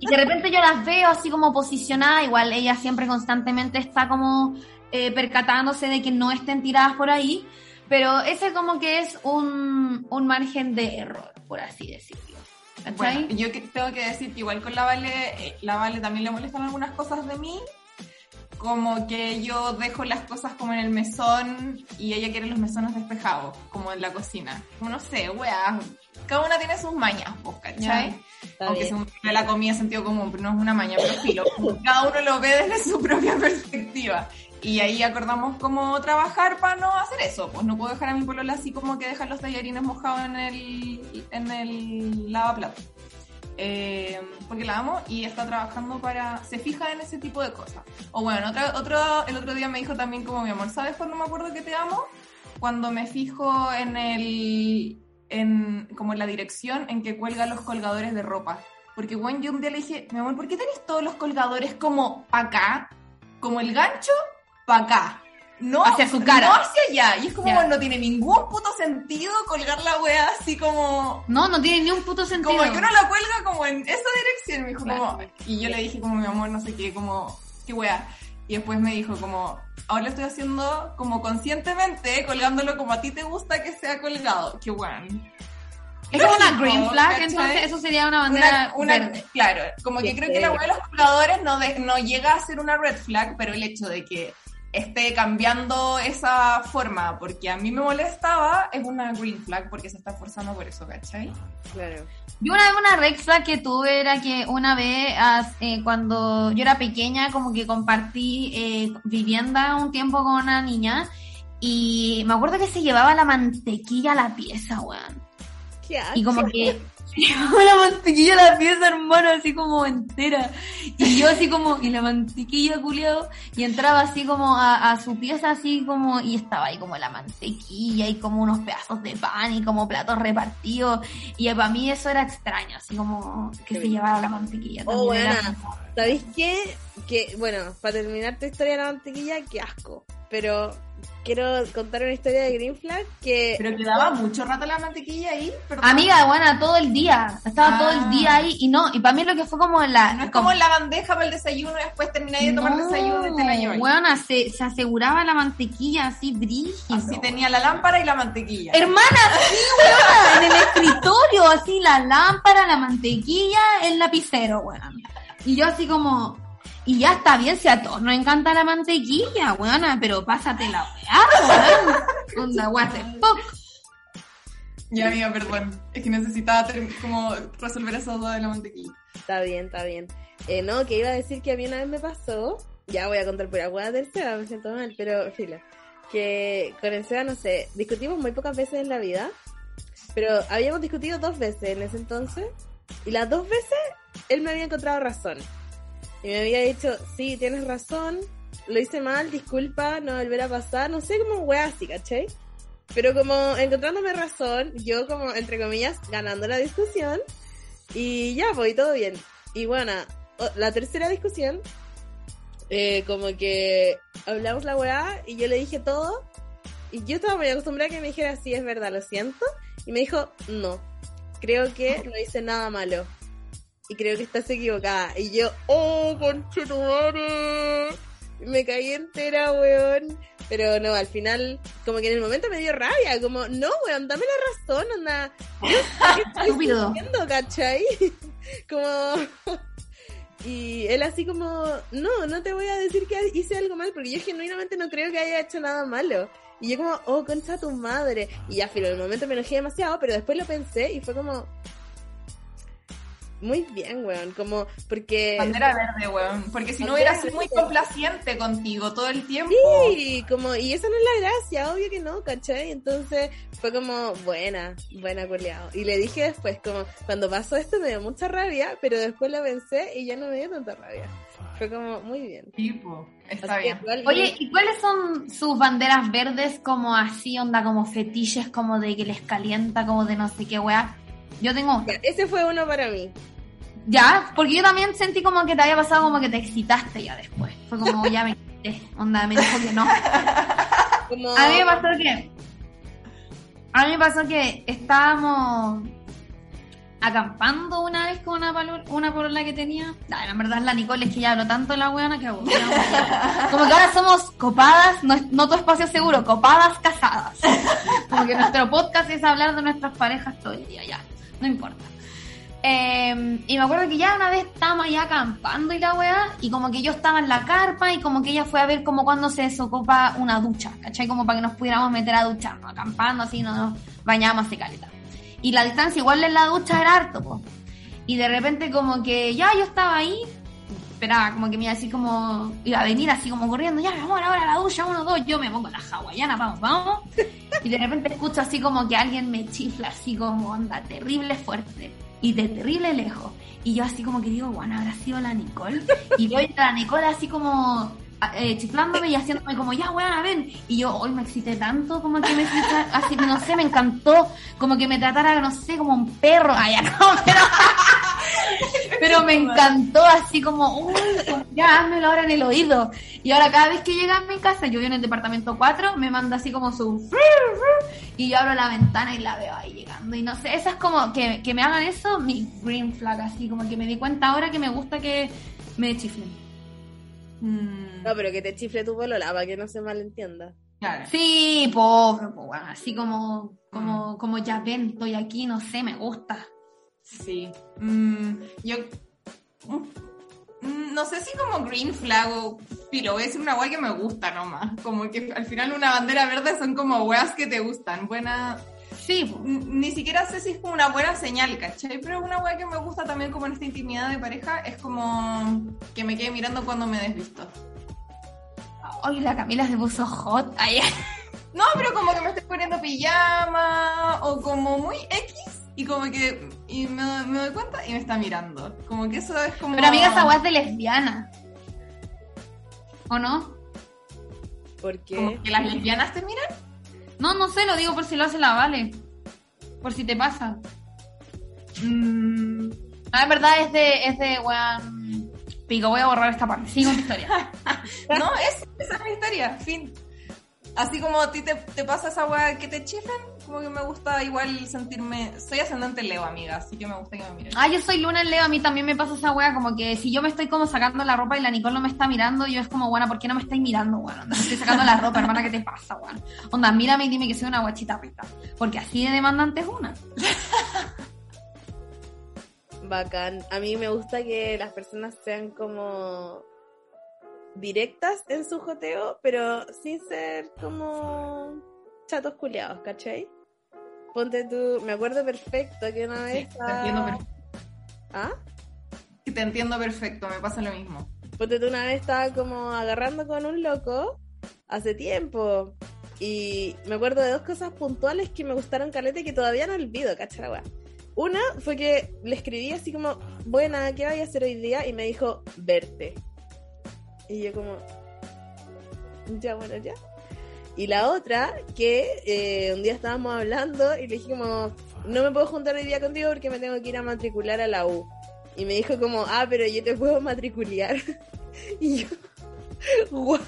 y de repente yo las veo así como posicionadas, igual ella siempre constantemente está como eh, percatándose de que no estén tiradas por ahí, pero ese como que es un, un margen de error, por así decirlo. Bueno, yo que- tengo que decir que igual con la Vale, eh, la Vale también le molestan algunas cosas de mí, como que yo dejo las cosas como en el mesón y ella quiere los mesones despejados, como en la cocina. No sé, weá, cada una tiene sus mañas, pues, ¿cachai? Está Aunque bien. se la comida en sentido común, pero no es una maña, pero filo. Cada uno lo ve desde su propia perspectiva. Y ahí acordamos cómo trabajar para no hacer eso. Pues no puedo dejar a mi polola así como que dejar los tallarines mojados en el, en el lavaplatos. Eh, porque la amo y está trabajando para... Se fija en ese tipo de cosas. O bueno, otra, otro, el otro día me dijo también como mi amor, ¿sabes cuándo me acuerdo que te amo? Cuando me fijo en el... En, como en la dirección en que cuelga los colgadores de ropa. Porque bueno, yo un día le dije, mi amor, ¿por qué tenés todos los colgadores como acá? Como el gancho, pa' acá. No Hacia su cara. No hacia allá. Y es como, bueno, no tiene ningún puto sentido colgar la wea así como No, no tiene ni un puto sentido. como que uno la cuelga como en esa dirección, me dijo Claro. como, y yo le dije como mi amor, no sé qué, como, qué wea. Y después me dijo como, ahora lo estoy haciendo como conscientemente, colgándolo como a ti te gusta que sea colgado. Qué weón. Eso es una green flag, ¿cachai? entonces eso sería una bandera Una, una- verde. claro, como que creo que la wea de los colgadores no, de- no llega a ser una red flag, pero el hecho de que esté cambiando esa forma porque a mí me molestaba es una green flag porque se está esforzando por eso, ¿cachai? Claro. Yo una vez una red flag que tuve era que una vez eh, cuando yo era pequeña como que compartí eh, vivienda un tiempo con una niña y me acuerdo que se llevaba la mantequilla a la pieza, weón. Y como que llevaba la mantequilla a la pieza, hermano, así como entera. Y yo así como, y la mantequilla culiado, y entraba así como a, a su pieza, así como, y estaba ahí como la mantequilla y como unos pedazos de pan y como platos repartidos. Y para mí eso era extraño, así como que se llevara la mantequilla. Oh, como- ¿Sabéis qué? Que, bueno, para terminar tu historia de la mantequilla, qué asco. Pero quiero contar una historia de Green Flag que Pero quedaba mucho rato la mantequilla ahí. perdón. Amiga, bueno, todo el día. Estaba Ah. todo el día ahí y no, y para mí lo que fue como la... No es como en la bandeja para el desayuno y después termináis de tomar desayuno y te la lleváis. Weona, se, se aseguraba la mantequilla así brígido. Así tenía la lámpara y la mantequilla. Hermana, sí, weona, en el escritorio, así la lámpara, la mantequilla, el lapicero, weón. Y yo así como, y ya está bien, si a todos nos encanta la mantequilla, weona, pero pásate la weá, weón. Onda, what the fuck. Ya, amiga, perdón. Es que necesitaba ter- como resolver esa duda de la mantequilla. está bien, está bien. Eh, no, que iba a decir que a mí una vez me pasó, ya voy a contar por agua del Seba, me siento mal, pero filo, que con el Seba, no sé, discutimos muy pocas veces en la vida, pero habíamos discutido dos veces en ese entonces, y las dos veces él me había encontrado razón. Y me había dicho, sí, tienes razón, lo hice mal, disculpa, no volver a pasar, no sé, como wea así, ¿cachai? Pero como encontrándome razón, yo como, entre comillas, ganando la discusión, y ya, pues, y todo bien. Y bueno, la tercera discusión, eh, como que hablamos la weá y yo le dije todo. Y yo estaba muy acostumbrada a que me dijera, sí, es verdad, lo siento. Y me dijo, no, creo que no hice nada malo. Y creo que estás equivocada. Y yo, oh, conchetumare. Me caí entera, weón. Pero no, al final, como que en el momento me dio rabia. Como, no, weón, dame la razón, onda. Estúpido. ¿cachai? como... Y él así como, no, no te voy a decir que hice algo mal, porque yo genuinamente no creo que haya hecho nada malo. Y yo como, oh, concha tu madre. Y ya, pero en el momento me enojé demasiado, pero después lo pensé y fue como... Muy bien, weón, como, porque... Bandera verde, weón. Porque si no hubiera sido muy complaciente contigo todo el tiempo. Sí, como, y esa no es la gracia, obvio que no, ¿cachai? Entonces fue como, buena, buena coleado. Y le dije después, como, cuando pasó esto me dio mucha rabia, pero después la pensé y ya no me dio tanta rabia. Fue como, muy bien. Tipo, está Así bien. igual- Oye, ¿y cuáles son sus banderas verdes como así, onda, como fetiches, como de que les calienta, como de no sé qué weá? Yo tengo. Ya, ese fue uno para mí. Ya, porque yo también sentí como que te había pasado como que te excitaste ya después. Fue como, ya me excité. Onda, me dijo que no. Como, A mí me pasó que. A mí me pasó que estábamos acampando una vez con una, palo- una polola que tenía. Nah, en verdad es la Nicole, es que ya hablo tanto de la weona que aburrida. Como que ahora somos copadas, no, es- no tu espacio seguro, copadas casadas. Como que nuestro podcast es hablar de nuestras parejas todo el día, ya. No importa. Eh, y me acuerdo que ya una vez estábamos allá acampando y la weá, y como que yo estaba en la carpa y como que ella fue a ver como cuando se desocupa una ducha, ¿cachai? Como para que nos pudiéramos meter a ducharnos, acampando así, no nos bañábamos así caleta. Y la distancia igual en la ducha era harto, po. Y de repente como que ya yo estaba ahí, esperaba como que me iba así como, iba a venir así como corriendo, ya mi amor, ahora la ducha, uno, dos, yo me pongo la hawaiana, vamos, vamos. Y de repente escucho así como que alguien me chifla así como onda terrible fuerte y de terrible lejos. Y yo así como que digo, bueno, habrá sido la Nicole. Y veo a la Nicole así como eh, chiflándome y haciéndome como, ya, weón, ven. Y yo hoy me excité tanto como que me así, no sé, me encantó. Como que me tratara, no sé, como un perro. Ay, no, pero... Pero me encantó así como, uy, como, ya házmelo ahora en el oído. Y ahora cada vez que llega a mi casa, yo vivo en el departamento 4, me manda así como su... Y yo abro la ventana y la veo ahí llegando. Y no sé, eso es como que, que me hagan eso, mi green flag, así como que me di cuenta ahora que me gusta que me chiflen. Mm, No, pero que te chifle tu polola para que no se malentienda. claro. Sí, pobre, po, bueno, así como, como, como ya ven, estoy aquí, no sé, me gusta. Sí. Mm, yo. mm, No sé si como green flag o pilo, voy a decir una weá que me gusta nomás. Como que al final una bandera verde son como weas que te gustan. Buena. Sí, Ni siquiera sé si es como una buena señal, ¿cachai? Pero una wea que me gusta también como en esta intimidad de pareja es como que me quede mirando cuando me desvisto. Hoy la Camila se puso hot. Ay, No, pero como que me estoy poniendo pijama o como muy X y como que y me, me doy cuenta y me está mirando. Como que eso es como... Pero amiga, esa weá es de lesbiana. ¿O no? ¿Por qué? Como que las lesbianas te miran. No, no sé, lo digo por si lo hace la Vale. Por si te pasa. Mm, No, en verdad es de, es de weón. Pico, voy a borrar esta parte. Sigo mi historia. no, es, esa es mi historia, fin. Así como a ti te, te pasa esa weá que te chiflan, como que me gusta igual sentirme. Soy ascendente Leo, amiga, así que me gusta que me miren. Ah, yo soy Luna en Leo, a mí también me pasa esa wea, como que si yo me estoy como sacando la ropa y la Nicole no me está mirando, yo es como, bueno, ¿por qué no me estáis mirando, bueno? Onda, estoy sacando la ropa, hermana, ¿qué te pasa, weón? Onda, mírame y dime que soy una guachita rica. Porque así de demandante es una. Bacán. A mí me gusta que las personas sean como directas en su joteo, pero sin ser como chatos culiados, ¿cachai? Ponte tú, me acuerdo perfecto que una Sí, vez... te estaba- entiendo perfecto. ¿Ah? Te entiendo perfecto, me pasa lo mismo. Ponte tú una vez estaba como agarrando con un loco hace tiempo. Y me acuerdo de dos cosas puntuales que me gustaron caleta y que todavía no olvido, ¿cachai? la? Una fue que le escribí así como, buena, ¿qué voy a hacer hoy día? Y me dijo, verte. Y yo como, ya, bueno, ya. Y la otra, que eh, un día estábamos hablando y le dije como, no me puedo juntar hoy día contigo porque me tengo que ir a matricular a la U. Y me dijo como, ah, pero yo te puedo matricular. y yo, what?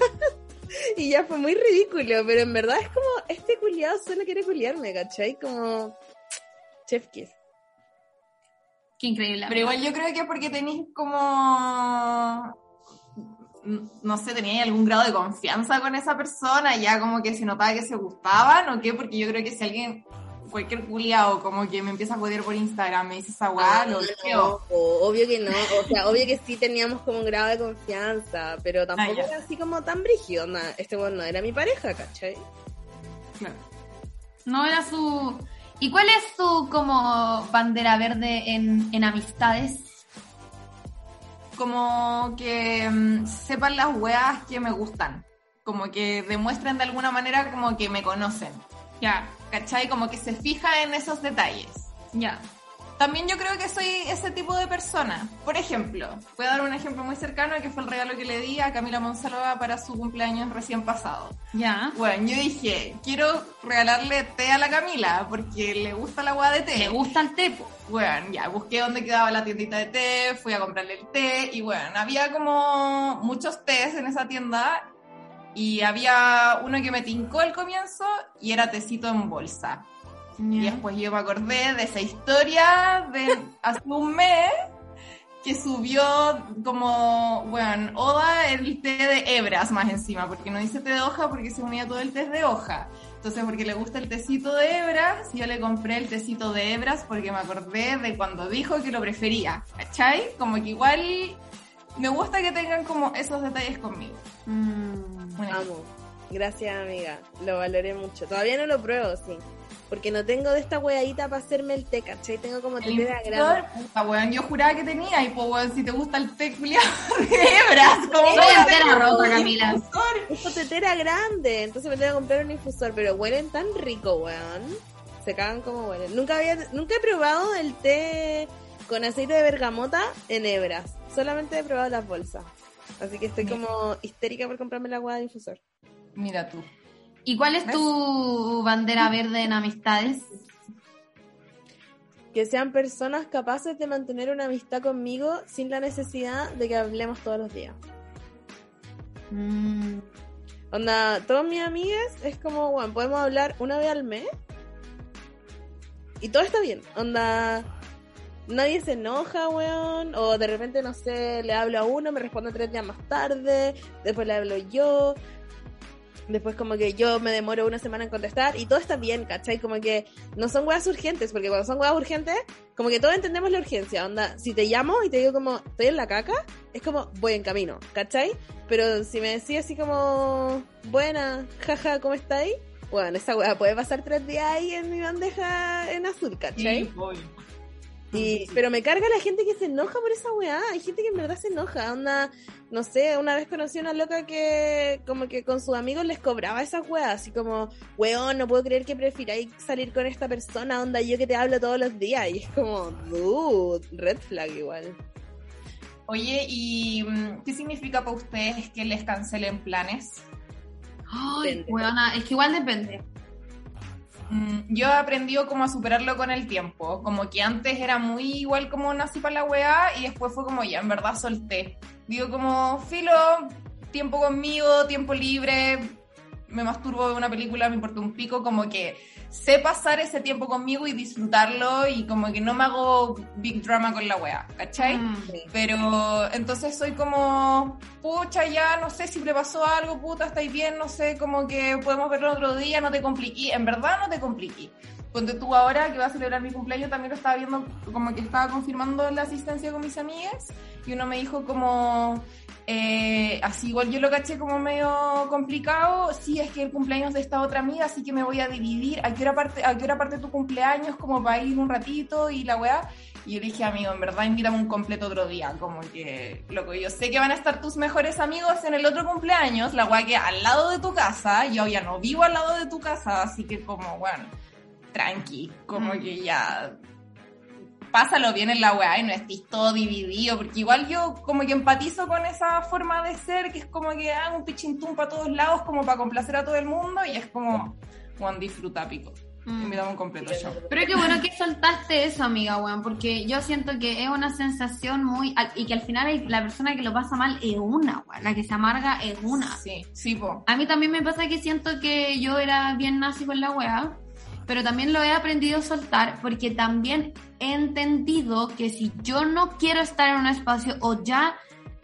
Y ya fue muy ridículo, pero en verdad es como, este culiado solo quiere culiarme, ¿cachai? Como, chef kiss. Qué increíble. Pero igual yo creo que es porque tenéis como. No sé, teníais algún grado de confianza con esa persona, ya como que se notaba que se gustaban o qué, porque yo creo que si alguien, cualquier culiao, como que me empieza a joder por Instagram, me dice esa lo Ah, bloqueo. no, obvio que no, o sea, obvio que sí teníamos como un grado de confianza, pero tampoco Ah, era así como tan brígido, este bueno no era mi pareja, ¿cachai? Claro. No era su... ¿Y cuál es su como bandera verde en, en amistades? Como que mm, sepan las weas que me gustan, como que demuestren de alguna manera como que me conocen, Ya, ¿cachai? Como que se fija en esos detalles. ya. También yo creo que soy ese tipo de persona. Por ejemplo, voy a dar un ejemplo muy cercano que fue el regalo que le di a Camila Monsalva para su cumpleaños recién pasado. Ya. Bueno, yo dije, quiero regalarle té a la Camila porque le gusta la agua de té. ¿Le gusta el tepo? Bueno, ya busqué dónde quedaba la tiendita de té, fui a comprarle el té y bueno, había como muchos tés en esa tienda y había uno que me tincó al comienzo y era tecito en bolsa. Y después yo me acordé de esa historia de hace un mes que subió como, bueno, Oda el té de hebras más encima, porque no dice té de hoja porque se unía todo el té de hoja. Entonces, porque le gusta el tecito de hebras, yo le compré el tecito de hebras porque me acordé de cuando dijo que lo prefería, ¿cachai? Como que igual me gusta que tengan como esos detalles conmigo. Mm, Bueno, Amo. Gracias, amiga. Lo valoré mucho. Todavía no lo pruebo, sí. Porque no tengo de esta weadita para hacerme el té, ¿cachai? Tengo como tetera infusor, grande. puta, weón, yo juraba que tenía, y pues, weón, si te gusta el té culiado de hebras, como Soy voy a Camila. Tengo tetera grande, entonces me tengo que comprar un infusor, pero huelen tan rico, weón. Se cagan como huelen. Nunca había, nunca he probado el té con aceite de bergamota en hebras. Solamente he probado las bolsas. Así que estoy como histérica por comprarme la agua de infusor. Mira tú. ¿Y cuál es ¿Ves? tu bandera verde en amistades? Que sean personas capaces de mantener una amistad conmigo sin la necesidad de que hablemos todos los días. Mm, Onda, todas mis amigas es como, bueno, podemos hablar una vez al mes. Y todo está bien. Onda, nadie se enoja, weón. O de repente, no sé, le hablo a uno, me responde tres días más tarde. Después le hablo yo. Después como que yo me demoro una semana en contestar y todo está bien, ¿cachai? Como que no son weas urgentes, porque cuando son weas urgentes, como que todos entendemos la urgencia, onda, si te llamo y te digo como, estoy en la caca, es como, voy en camino, ¿cachai? Pero si me decís así como, buena, jaja, ¿cómo estáis? Bueno, esa wea puede pasar tres días ahí en mi bandeja en azul, ¿cachai? Sí, voy. Y, pero me carga la gente que se enoja por esa weá. Hay gente que en verdad se enoja. Onda, no sé, una vez conocí a una loca que como que con sus amigos les cobraba esas weas. Así como, weón, no puedo creer que prefiráis salir con esta persona. Onda, yo que te hablo todos los días. Y es como, dude, red flag igual. Oye, ¿y mm, qué significa para ustedes que les cancelen planes? Ay, weona, es que igual depende. Mm, Yo he aprendido como a superarlo con el tiempo. Como que antes era muy igual como nací para la weá y después fue como ya, en verdad solté. Digo como, filo, tiempo conmigo, tiempo libre, me masturbo de una película, me importa un pico, como que sé pasar ese tiempo conmigo y disfrutarlo y como que no me hago big drama con la wea, ¿cachai? Mm. Pero entonces soy como, pucha, ya no sé si le pasó algo, puta, estáis bien, no sé, como que podemos verlo otro día, no te compliqué, en verdad no te compliqué. Ponte tú ahora que va a celebrar mi cumpleaños, también lo estaba viendo, como que estaba confirmando la asistencia con mis amigas y uno me dijo como, eh, así igual yo lo caché como medio complicado, sí, es que el cumpleaños de esta otra amiga, así que me voy a dividir, ¿a qué hora parte, a qué hora parte tu cumpleaños? Como para ir un ratito y la weá. Y yo le dije, amigo, en verdad invítame un completo otro día, como que, loco, yo sé que van a estar tus mejores amigos en el otro cumpleaños, la weá que al lado de tu casa, yo ya no vivo al lado de tu casa, así que como, bueno, tranqui, como Mm. que ya pásalo bien en la weá y no estés todo dividido, porque igual yo como que empatizo con esa forma de ser, que es como que hago un pichintún para todos lados, como para complacer a todo el mundo, y es como, Juan, disfruta, pico. Mm. Invítame un completo show. Pero qué bueno que soltaste eso, amiga, weón, porque yo siento que es una sensación muy... Y que al final la persona que lo pasa mal es una, weón, la que se amarga es una. Sí, sí, po. A mí también me pasa que siento que yo era bien nazi con la weá, pero también lo he aprendido a soltar porque también he entendido que si yo no quiero estar en un espacio o ya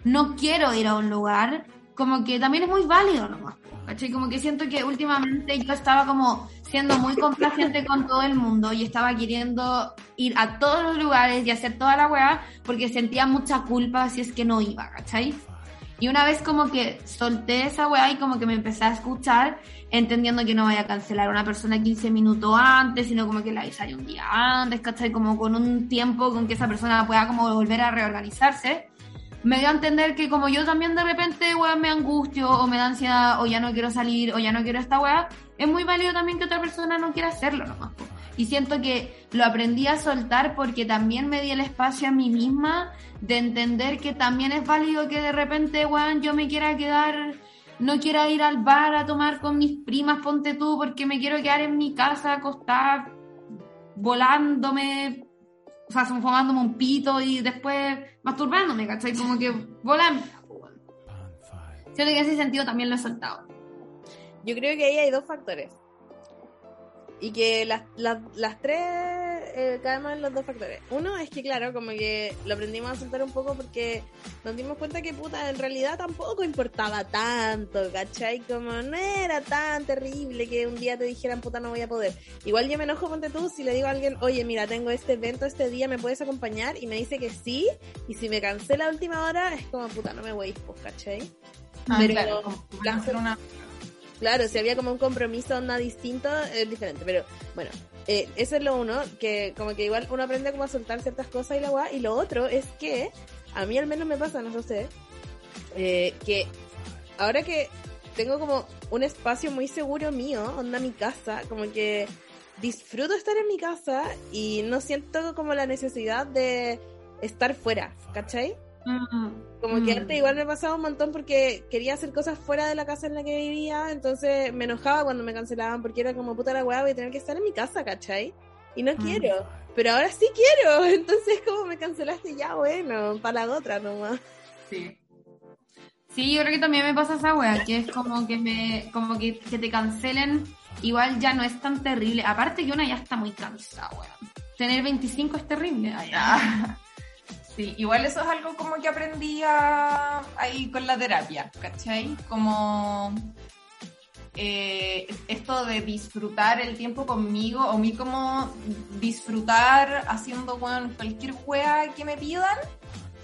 no quiero ir a un lugar, como que también es muy válido nomás. ¿Cachai? Como que siento que últimamente yo estaba como siendo muy complaciente con todo el mundo y estaba queriendo ir a todos los lugares y hacer toda la weá porque sentía mucha culpa si es que no iba, ¿cachai? Y una vez como que solté esa weá y como que me empecé a escuchar, entendiendo que no vaya a cancelar a una persona 15 minutos antes, sino como que la avisaría un día antes, ¿cachai? Como con un tiempo con que esa persona pueda como volver a reorganizarse. Me dio a entender que como yo también de repente, weá, me angustio o me da ansiedad o ya no quiero salir o ya no quiero esta weá, es muy válido también que otra persona no quiera hacerlo nomás. Y siento que lo aprendí a soltar porque también me di el espacio a mí misma de entender que también es válido que de repente, weón, yo me quiera quedar, no quiera ir al bar a tomar con mis primas, ponte tú, porque me quiero quedar en mi casa acostada, volándome, o sea, fumándome un pito y después masturbándome, ¿cachai? Como que volando. Siento que en ese sentido también lo he soltado. Yo creo que ahí hay dos factores. Y que las, las, las tres eh, caemos en los dos factores. Uno es que, claro, como que lo aprendimos a soltar un poco porque nos dimos cuenta que, puta, en realidad tampoco importaba tanto, ¿cachai? Como no era tan terrible que un día te dijeran, puta, no voy a poder. Igual yo me enojo, ponte tú, si le digo a alguien, oye, mira, tengo este evento este día, ¿me puedes acompañar? Y me dice que sí, y si me cancela a última hora, es como, puta, no me voy, pues, ¿cachai? Ah, Pero claro, hacer una... Claro, si había como un compromiso, nada distinto, es diferente. Pero bueno, eh, eso es lo uno, que como que igual uno aprende como a soltar ciertas cosas y la guay. Y lo otro es que, a mí al menos me pasa, no sé, eh, que ahora que tengo como un espacio muy seguro mío, onda mi casa, como que disfruto estar en mi casa y no siento como la necesidad de estar fuera, ¿cachai? Como que Mm. antes igual me pasaba un montón porque quería hacer cosas fuera de la casa en la que vivía, entonces me enojaba cuando me cancelaban porque era como puta la weá, voy a tener que estar en mi casa, ¿cachai? Y no Mm. quiero, pero ahora sí quiero, entonces como me cancelaste ya, bueno, para la otra nomás. Sí. Sí, yo creo que también me pasa esa wea, que es como que me, como que, que te cancelen, igual ya no es tan terrible. Aparte que una ya está muy cansada, wea. Tener 25 es terrible. Sí, igual eso es algo como que aprendí a- ahí con la terapia, ¿cachai? Como eh, esto de disfrutar el tiempo conmigo, o mí como disfrutar haciendo cualquier juega que me pidan.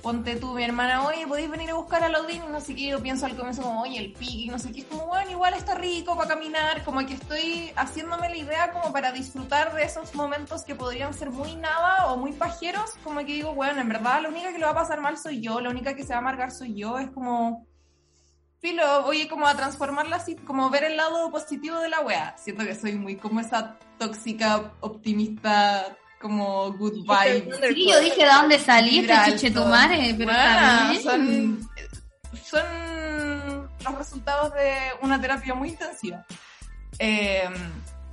Ponte tú, mi hermana, oye, podéis venir a buscar a Laudín no sé qué. Yo pienso al comienzo como, oye, el pique, no sé qué. Es como, bueno, igual está rico para caminar. Como que estoy haciéndome la idea como para disfrutar de esos momentos que podrían ser muy nada o muy pajeros. Como que digo, bueno, en verdad la única que lo va a pasar mal soy yo, la única que se va a amargar soy yo. Es como, filo, voy como a transformarla así, como ver el lado positivo de la wea. Siento que soy muy como esa tóxica, optimista, como good vibes. Sí, yo dije, ¿de dónde saliste, Vibra chiche tu alto. madre? Pero bien. son, son los resultados de una terapia muy intensiva. Eh,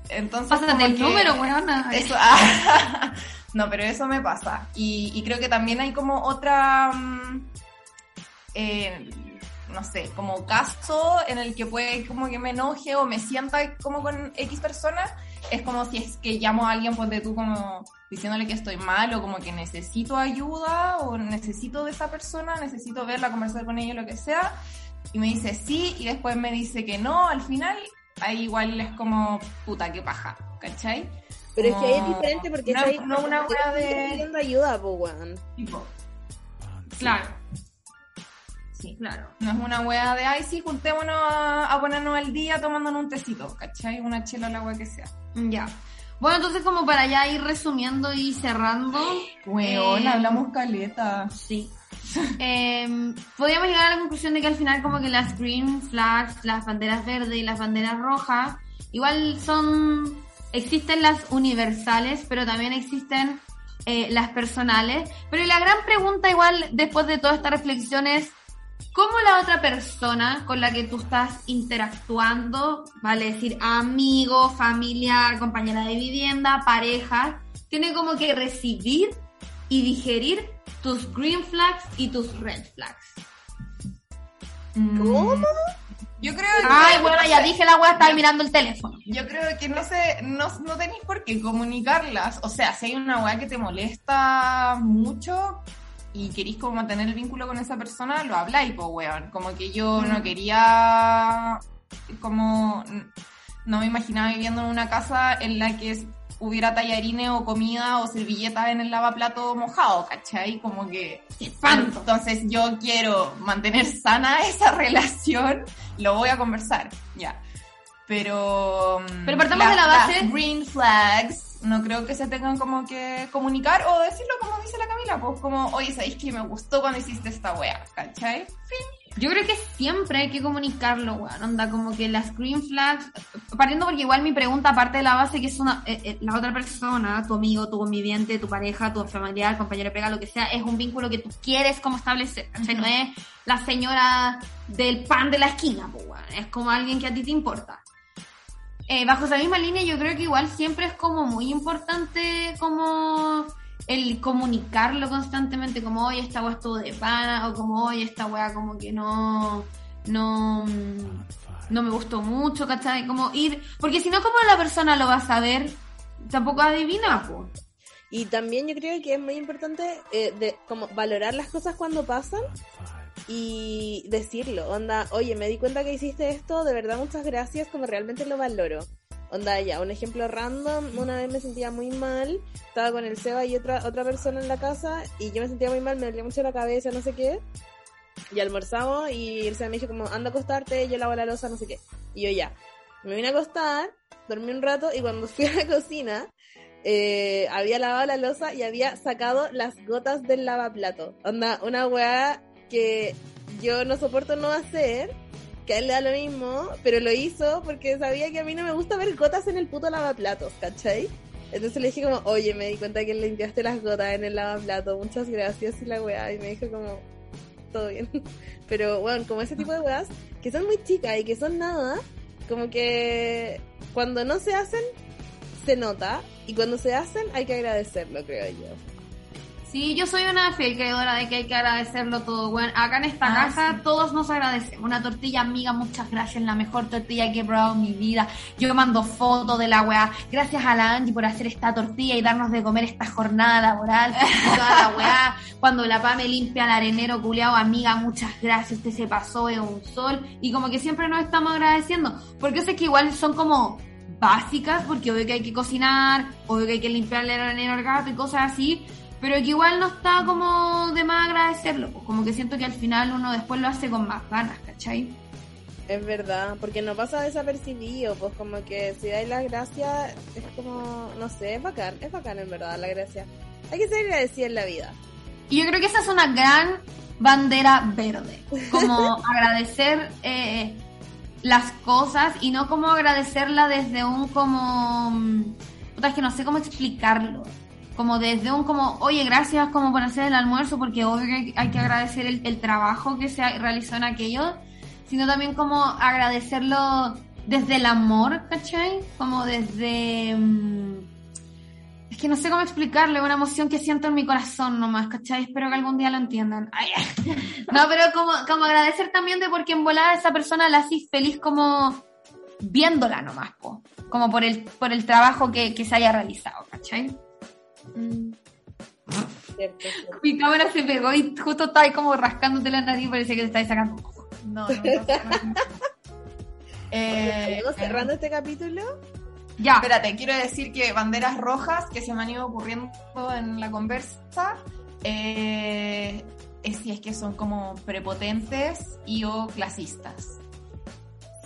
entonces, Pásate el que número, weona. Eso, ah, no, pero eso me pasa. Y, y creo que también hay como otra, mm, eh, no sé, como caso en el que puede como que me enoje o me sienta como con X personas, es como si es que llamo a alguien, pues de tú como diciéndole que estoy mal o como que necesito ayuda o necesito de esa persona, necesito verla, conversar con ella, lo que sea, y me dice sí y después me dice que no, al final ahí igual es como puta, qué paja, ¿cachai? Pero es que ahí es diferente porque no, no una estás de pidiendo ayuda, po, weón. tipo, Claro, sí. claro. No es una wea de, ay, sí, juntémonos a, a ponernos al día tomándonos un tecito, ¿cachai? Una chela la wea que sea. Ya. Bueno, entonces como para ya ir resumiendo y cerrando. Weón, eh, hablamos caleta. Sí. Eh, podríamos llegar a la conclusión de que al final como que las green flags, las banderas verdes y las banderas rojas, igual son, existen las universales, pero también existen eh, las personales. Pero la gran pregunta igual después de toda esta reflexión es, ¿cómo la otra persona con la que tú estás interactuando, vale decir amigo, familiar, compañera de vivienda, pareja, tiene como que recibir y digerir tus green flags y tus red flags. ¿Cómo? Mm. Yo creo que... Ay, bueno, ya dije la weá, estaba mirando el teléfono. Yo creo que no sé, no, no tenéis por qué comunicarlas. O sea, si hay una weá que te molesta mucho y queréis como mantener el vínculo con esa persona, lo habláis, po weón. Como que yo no quería, como, no me imaginaba viviendo en una casa en la que hubiera tallarines o comida o servilletas en el lavaplato mojado, ¿cachai? Como que... espanto. Entonces yo quiero mantener sana esa relación, lo voy a conversar, ya. Pero... Pero partamos de la base- las green flags, no creo que se tengan como que comunicar o decirlo como dice la Camila, pues como, oye, ¿sabéis que me gustó cuando hiciste esta wea? ¿Cachai? Yo creo que siempre hay que comunicarlo, weón. Onda, como que las green flags, partiendo porque igual mi pregunta, aparte de la base que es una, eh, eh, la otra persona, tu amigo, tu conviviente, tu pareja, tu familiar, compañero de pega, lo que sea, es un vínculo que tú quieres como establecer. ¿cachai? No es la señora del pan de la esquina, pues, weón. Es como alguien que a ti te importa. Eh, bajo esa misma línea, yo creo que igual siempre es como muy importante como el comunicarlo constantemente, como hoy esta weá estuvo de pana, o como hoy esta weá como que no, no, no me gustó mucho, ¿cachai? Como ir, porque si no, ¿cómo la persona lo va a saber? Tampoco adivina. Y también yo creo que es muy importante eh, de, como valorar las cosas cuando pasan y decirlo. Onda, oye, me di cuenta que hiciste esto, de verdad muchas gracias, como realmente lo valoro. Onda, ya, un ejemplo random, una vez me sentía muy mal, estaba con el Seba y otra, otra persona en la casa y yo me sentía muy mal, me dolía mucho la cabeza, no sé qué. Y almorzamos y el Seba me dijo como, anda a acostarte, yo lavo la losa, no sé qué. Y yo ya, me vine a acostar, dormí un rato y cuando fui a la cocina, eh, había lavado la losa y había sacado las gotas del lavaplato. Onda, una weá que yo no soporto no hacer, que a él le da lo mismo, pero lo hizo porque sabía que a mí no me gusta ver gotas en el puto lavaplatos, ¿cachai? Entonces le dije como, oye, me di cuenta que limpiaste las gotas en el lavaplato, muchas gracias y la weá, y me dijo como, todo bien. Pero bueno, como ese tipo de weas, que son muy chicas y que son nada, como que cuando no se hacen, se nota, y cuando se hacen hay que agradecerlo, creo yo. Sí, yo soy una fiel creedora de que hay que agradecerlo todo, weón. Acá en esta Ah, casa sí. todos nos agradecemos. Una tortilla amiga, muchas gracias, la mejor tortilla que he probado en mi vida. Yo mando fotos de la weá. Gracias a la Angie por hacer esta tortilla y darnos de comer esta jornada laboral. Y toda la weá. Cuando la PA me limpia el arenero culeado, amiga, muchas gracias, usted se pasó, es un sol. Y como que siempre nos estamos agradeciendo. Porque sé que igual son como básicas, porque obvio que hay que cocinar, obvio que hay que limpiar el arenero al gato y cosas así pero que igual no está como de más agradecerlo, pues como que siento que al final uno después lo hace con más ganas, ¿cachai? Es verdad, porque no pasa desapercibido, pues como que si dais las gracias, es como, no sé, es bacán, es bacán en verdad la gracia. Hay que ser agradecida en la vida. Y yo creo que esa es una gran bandera verde, como agradecer eh, las cosas y no como agradecerla desde un como... mm, es que no sé cómo explicarlo. Como desde un como, oye, gracias como por hacer el almuerzo, porque obvio que hay, que agradecer el, el trabajo que se realizó en aquello, sino también como agradecerlo desde el amor, ¿cachai? Como desde... mm, Es que no sé cómo explicarle, una emoción que siento en mi corazón nomás, ¿cachai? Espero que algún día lo entiendan. Ay, no, pero como, como agradecer también de porque en volada esa persona la haces feliz como viéndola nomás, po. como por el, por el trabajo que, que se haya realizado, ¿cachai? Cierto, cierto. Mi cámara se pegó y justo estaba ahí como rascándote la nariz, parecía que te estabas sacando. No, no, no. Eh, ¿Estamos cerrando este capítulo? Ya. Espérate, quiero decir que banderas rojas que se me han ido ocurriendo en la conversa, eh, es si es que son como prepotentes y o clasistas.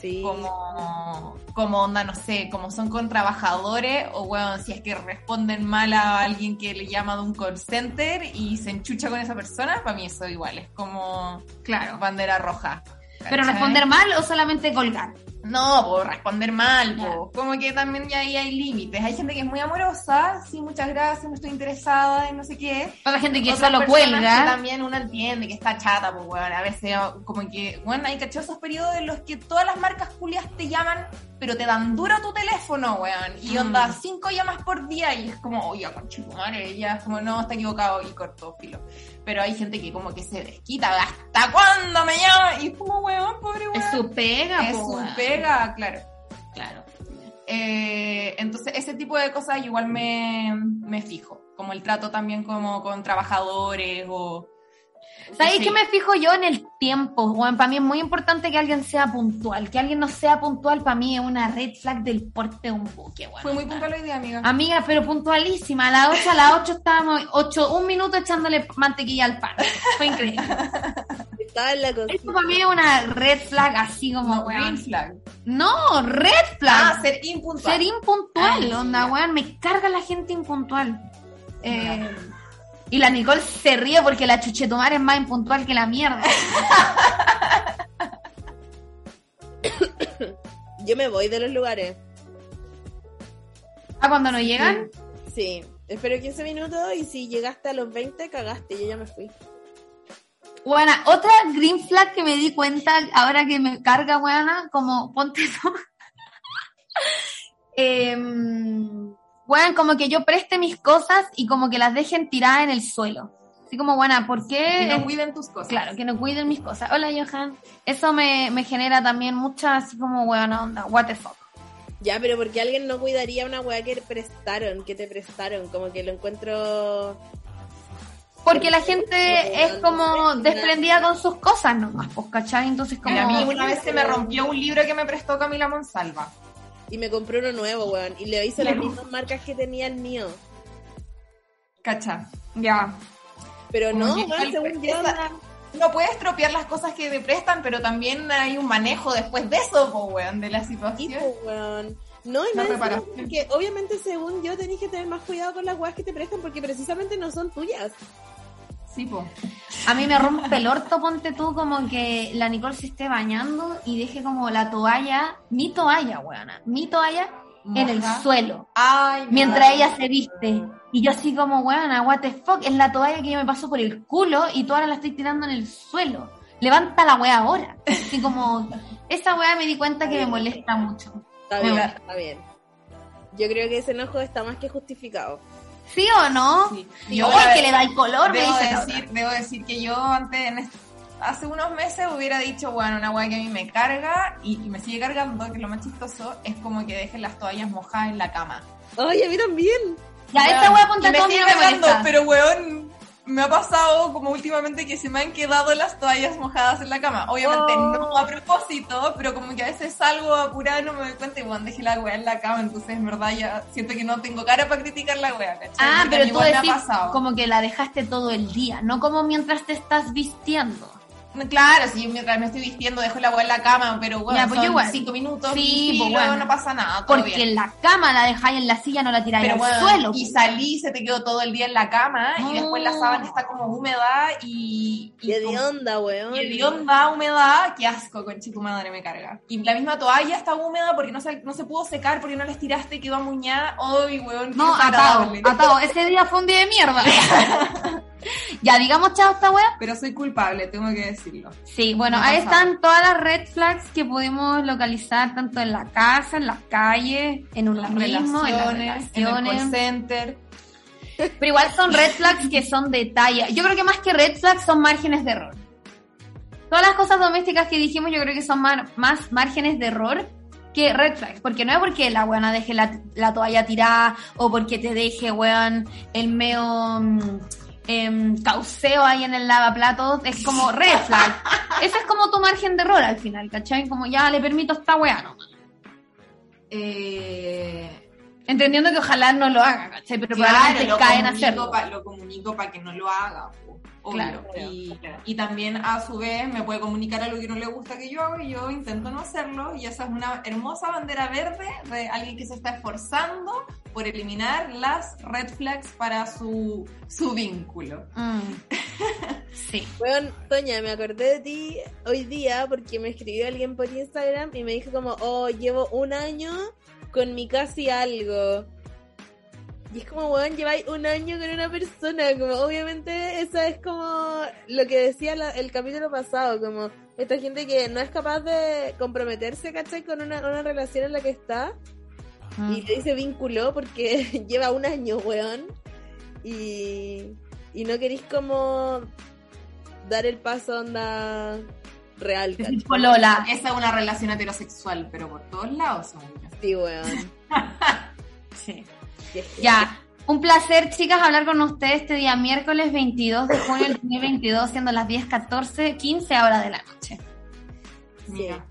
Sí. Como, como onda, no sé, como son con trabajadores o bueno, si es que responden mal a alguien que le llama de un call center y se enchucha con esa persona, para mí eso igual, es como Claro. bandera roja. Pero responder mal o solamente colgar. No, por responder mal, po. como que también ya ahí hay límites. Hay gente que es muy amorosa, sí, muchas gracias, no estoy interesada en no sé qué. Para gente que Otras solo cuelga. También uno entiende que está chata, pues, weón. A veces, como que, bueno, hay cachosos periodos en los que todas las marcas culias te llaman, pero te dan duro tu teléfono, weón. Y Mm. onda, cinco llamas por día y es como, oye, conchito, madre, ya es como, no, está equivocado y corto, filo. Pero hay gente que como que se desquita, ¿hasta cuándo me llama? Y es como, weón, pobre weón. Es su pega, Es po, su weón. pega, claro. Claro. Eh, entonces, ese tipo de cosas igual me, me fijo. Como el trato también como con trabajadores o... ¿Sabéis Sí. qué me fijo yo en el tiempo? Bueno, para mí es muy importante que alguien sea puntual. Que alguien no sea puntual, para mí es una red flag del porte de un buque, weón. Fue muy puntual hoy día, amiga. Amiga, pero puntualísima. A las 8, a las 8 estábamos, 8, un minuto echándole mantequilla al pan. Fue increíble. Estaba en la Esto para mí es una red flag así como, No, weón. green flag. No, red flag. Ah, ser impuntual. Ser impuntual, Ay, onda, weón. Me carga la gente impuntual. Eh, y la Nicole se ríe porque la chuchetumar es más impuntual que la mierda. Yo me voy de los lugares. Ah, cuando no llegan. Sí. Espero 15 minutos y si llegaste a los 20, cagaste. Yo ya me fui. Bueno, otra green flag que me di cuenta ahora que me carga, weona, como ponte tú. Em, weón, como que yo preste mis cosas y como que las dejen tiradas en el suelo. Así como, buena, ¿por qué? Que no cuiden tus cosas. Claro, que no cuiden mis cosas. Hola, Johan. Eso me, me genera también mucha, así como, weón, onda, what the fuck. Ya, pero porque alguien no cuidaría una weá que prestaron, que te prestaron. Como que lo encuentro. Porque la gente es como desprendida con sus cosas nomás, pues, ¿cachai? Entonces, como... Mira, a mí una vez se me rompió un libro que me prestó Camila Monsalva. Y me compré uno nuevo, weón. Y le hice las mismas marcas que tenía el mío. ¿Cacha? Ya. Pero Como no, que weón, el- según yo. esa- No puedes tropear las cosas que te prestan, pero también hay un manejo después de eso, po, weón, de la Y, situación. pues, weón. No, y más reparación. porque obviamente según yo tenés que tener más cuidado con las weas que te prestan porque precisamente no son tuyas. Sí, po. A mí me rompe el orto, ponte tú, como que la Nicole se esté bañando y deje como la toalla, mi toalla, weona, mi toalla en el suelo, Ay, mientras ella se viste. Y yo así como, weona, what the fuck, es la toalla que yo me paso por el culo y tú ahora la estoy tirando en el suelo. Levanta la wea ahora. Así como, esa wea me di cuenta que me molesta mucho. Está bien, está bien. Yo creo que ese enojo está más que justificado. ¿Sí o no? Sí. Yo, que le da el color, me debo dice la decir, debo decir que yo antes, en hace unos meses hubiera dicho, bueno, una weá que a mí me carga y, y me sigue cargando, que lo más chistoso es como que dejen las toallas mojadas en la cama. Ay, a mí también. Ya, esta wea ponte y me tú, a mí sigue me cargando, pero weón, me ha pasado como últimamente que se me han quedado las toallas mojadas en la cama. Obviamente Oh. no a propósito, pero como que a veces salgo apurada no me doy cuenta y weón, dejé la weá en la cama, entonces en verdad ya siento que no tengo cara para criticar la weá, ¿cachai? Ah, Porque pero tú decís pasado. como que la dejaste todo el día, no como mientras te estás vistiendo. Claro, si yo mientras me estoy vistiendo dejo la weá en la cama, pero bueno, Ya, pues yo son igual. cinco minutos Sí, y pues bueno. no pasa nada, todo Porque bien. en la cama la dejáis en la silla, no la tiráis Pero al bueno, suelo. y pues. salí, se te quedó todo el día en la cama y después la sábana está como húmeda y... y Qué de onda, weón. Y hedionda, humedad, qué asco, con tu madre me carga. Y la misma toalla está húmeda porque no se, no se pudo secar, porque no la estiraste y quedó amuñada. Ay, weón, No, atado, atado. Ese día fue un día de mierda. ya, digamos chao esta wea. Pero soy culpable, tengo que decirlo. Sí, bueno, ahí están todas las red flags que pudimos localizar tanto en la casa, en las calles, en uno Las mismo, en las relaciones, en el center. Pero igual son red flags que son de talla. Yo creo que más que red flags son márgenes de error. Todas las cosas domésticas que dijimos yo creo que son mar- más márgenes de error que red flags. Porque no es porque la weona deje la, la toalla tirada o porque te deje, weón, el meo em, cauceo ahí en el lavaplatos. Es como red flag. Ese es como tu margen de error al final, ¿cachai? Como ya le permito esta weá nomás. Eh, Entendiendo que ojalá no lo haga, ¿cachai? Pero claro, probablemente caen a hacerlo. pa- lo comunico para que no lo haga. obvio. Claro, y, y también a su vez me puede comunicar algo que no le gusta que yo haga y yo intento no hacerlo. Y esa es una hermosa bandera verde de alguien que se está esforzando por eliminar las red flags para su, su vínculo. Mm. Sí. Bueno, Toña, me acordé de ti hoy día porque me escribió alguien por Instagram y me dijo como, oh, llevo un año con mi casi algo. Y es como, weón, lleváis un año con una persona, como obviamente eso es como lo que decía la- el capítulo pasado, como esta gente que no es capaz de comprometerse, ¿cachai? Con una, una relación en la que está Mm. y le dice vínculo porque lleva un año, weón. Y, y no queréis como dar el paso onda real, polola. Esa es una relación heterosexual, pero por todos lados. yo. Sí, weón. Sí. Ya, un placer, chicas, hablar con ustedes este día miércoles 22 de junio del 2022, siendo las 10:14, 15 horas de la noche. Mira.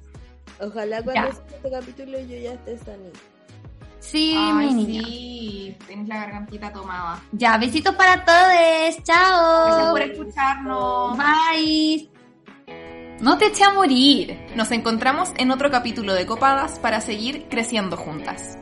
Ojalá cuando Ya. salga este capítulo yo ya esté sanita. Sí, Ay, mi niña. sí, tienes la gargantita tomada. Ya, besitos para todos. Chao. Gracias por escucharnos. Bye. No te eché a morir. Nos encontramos en otro capítulo de Copadas para seguir creciendo juntas.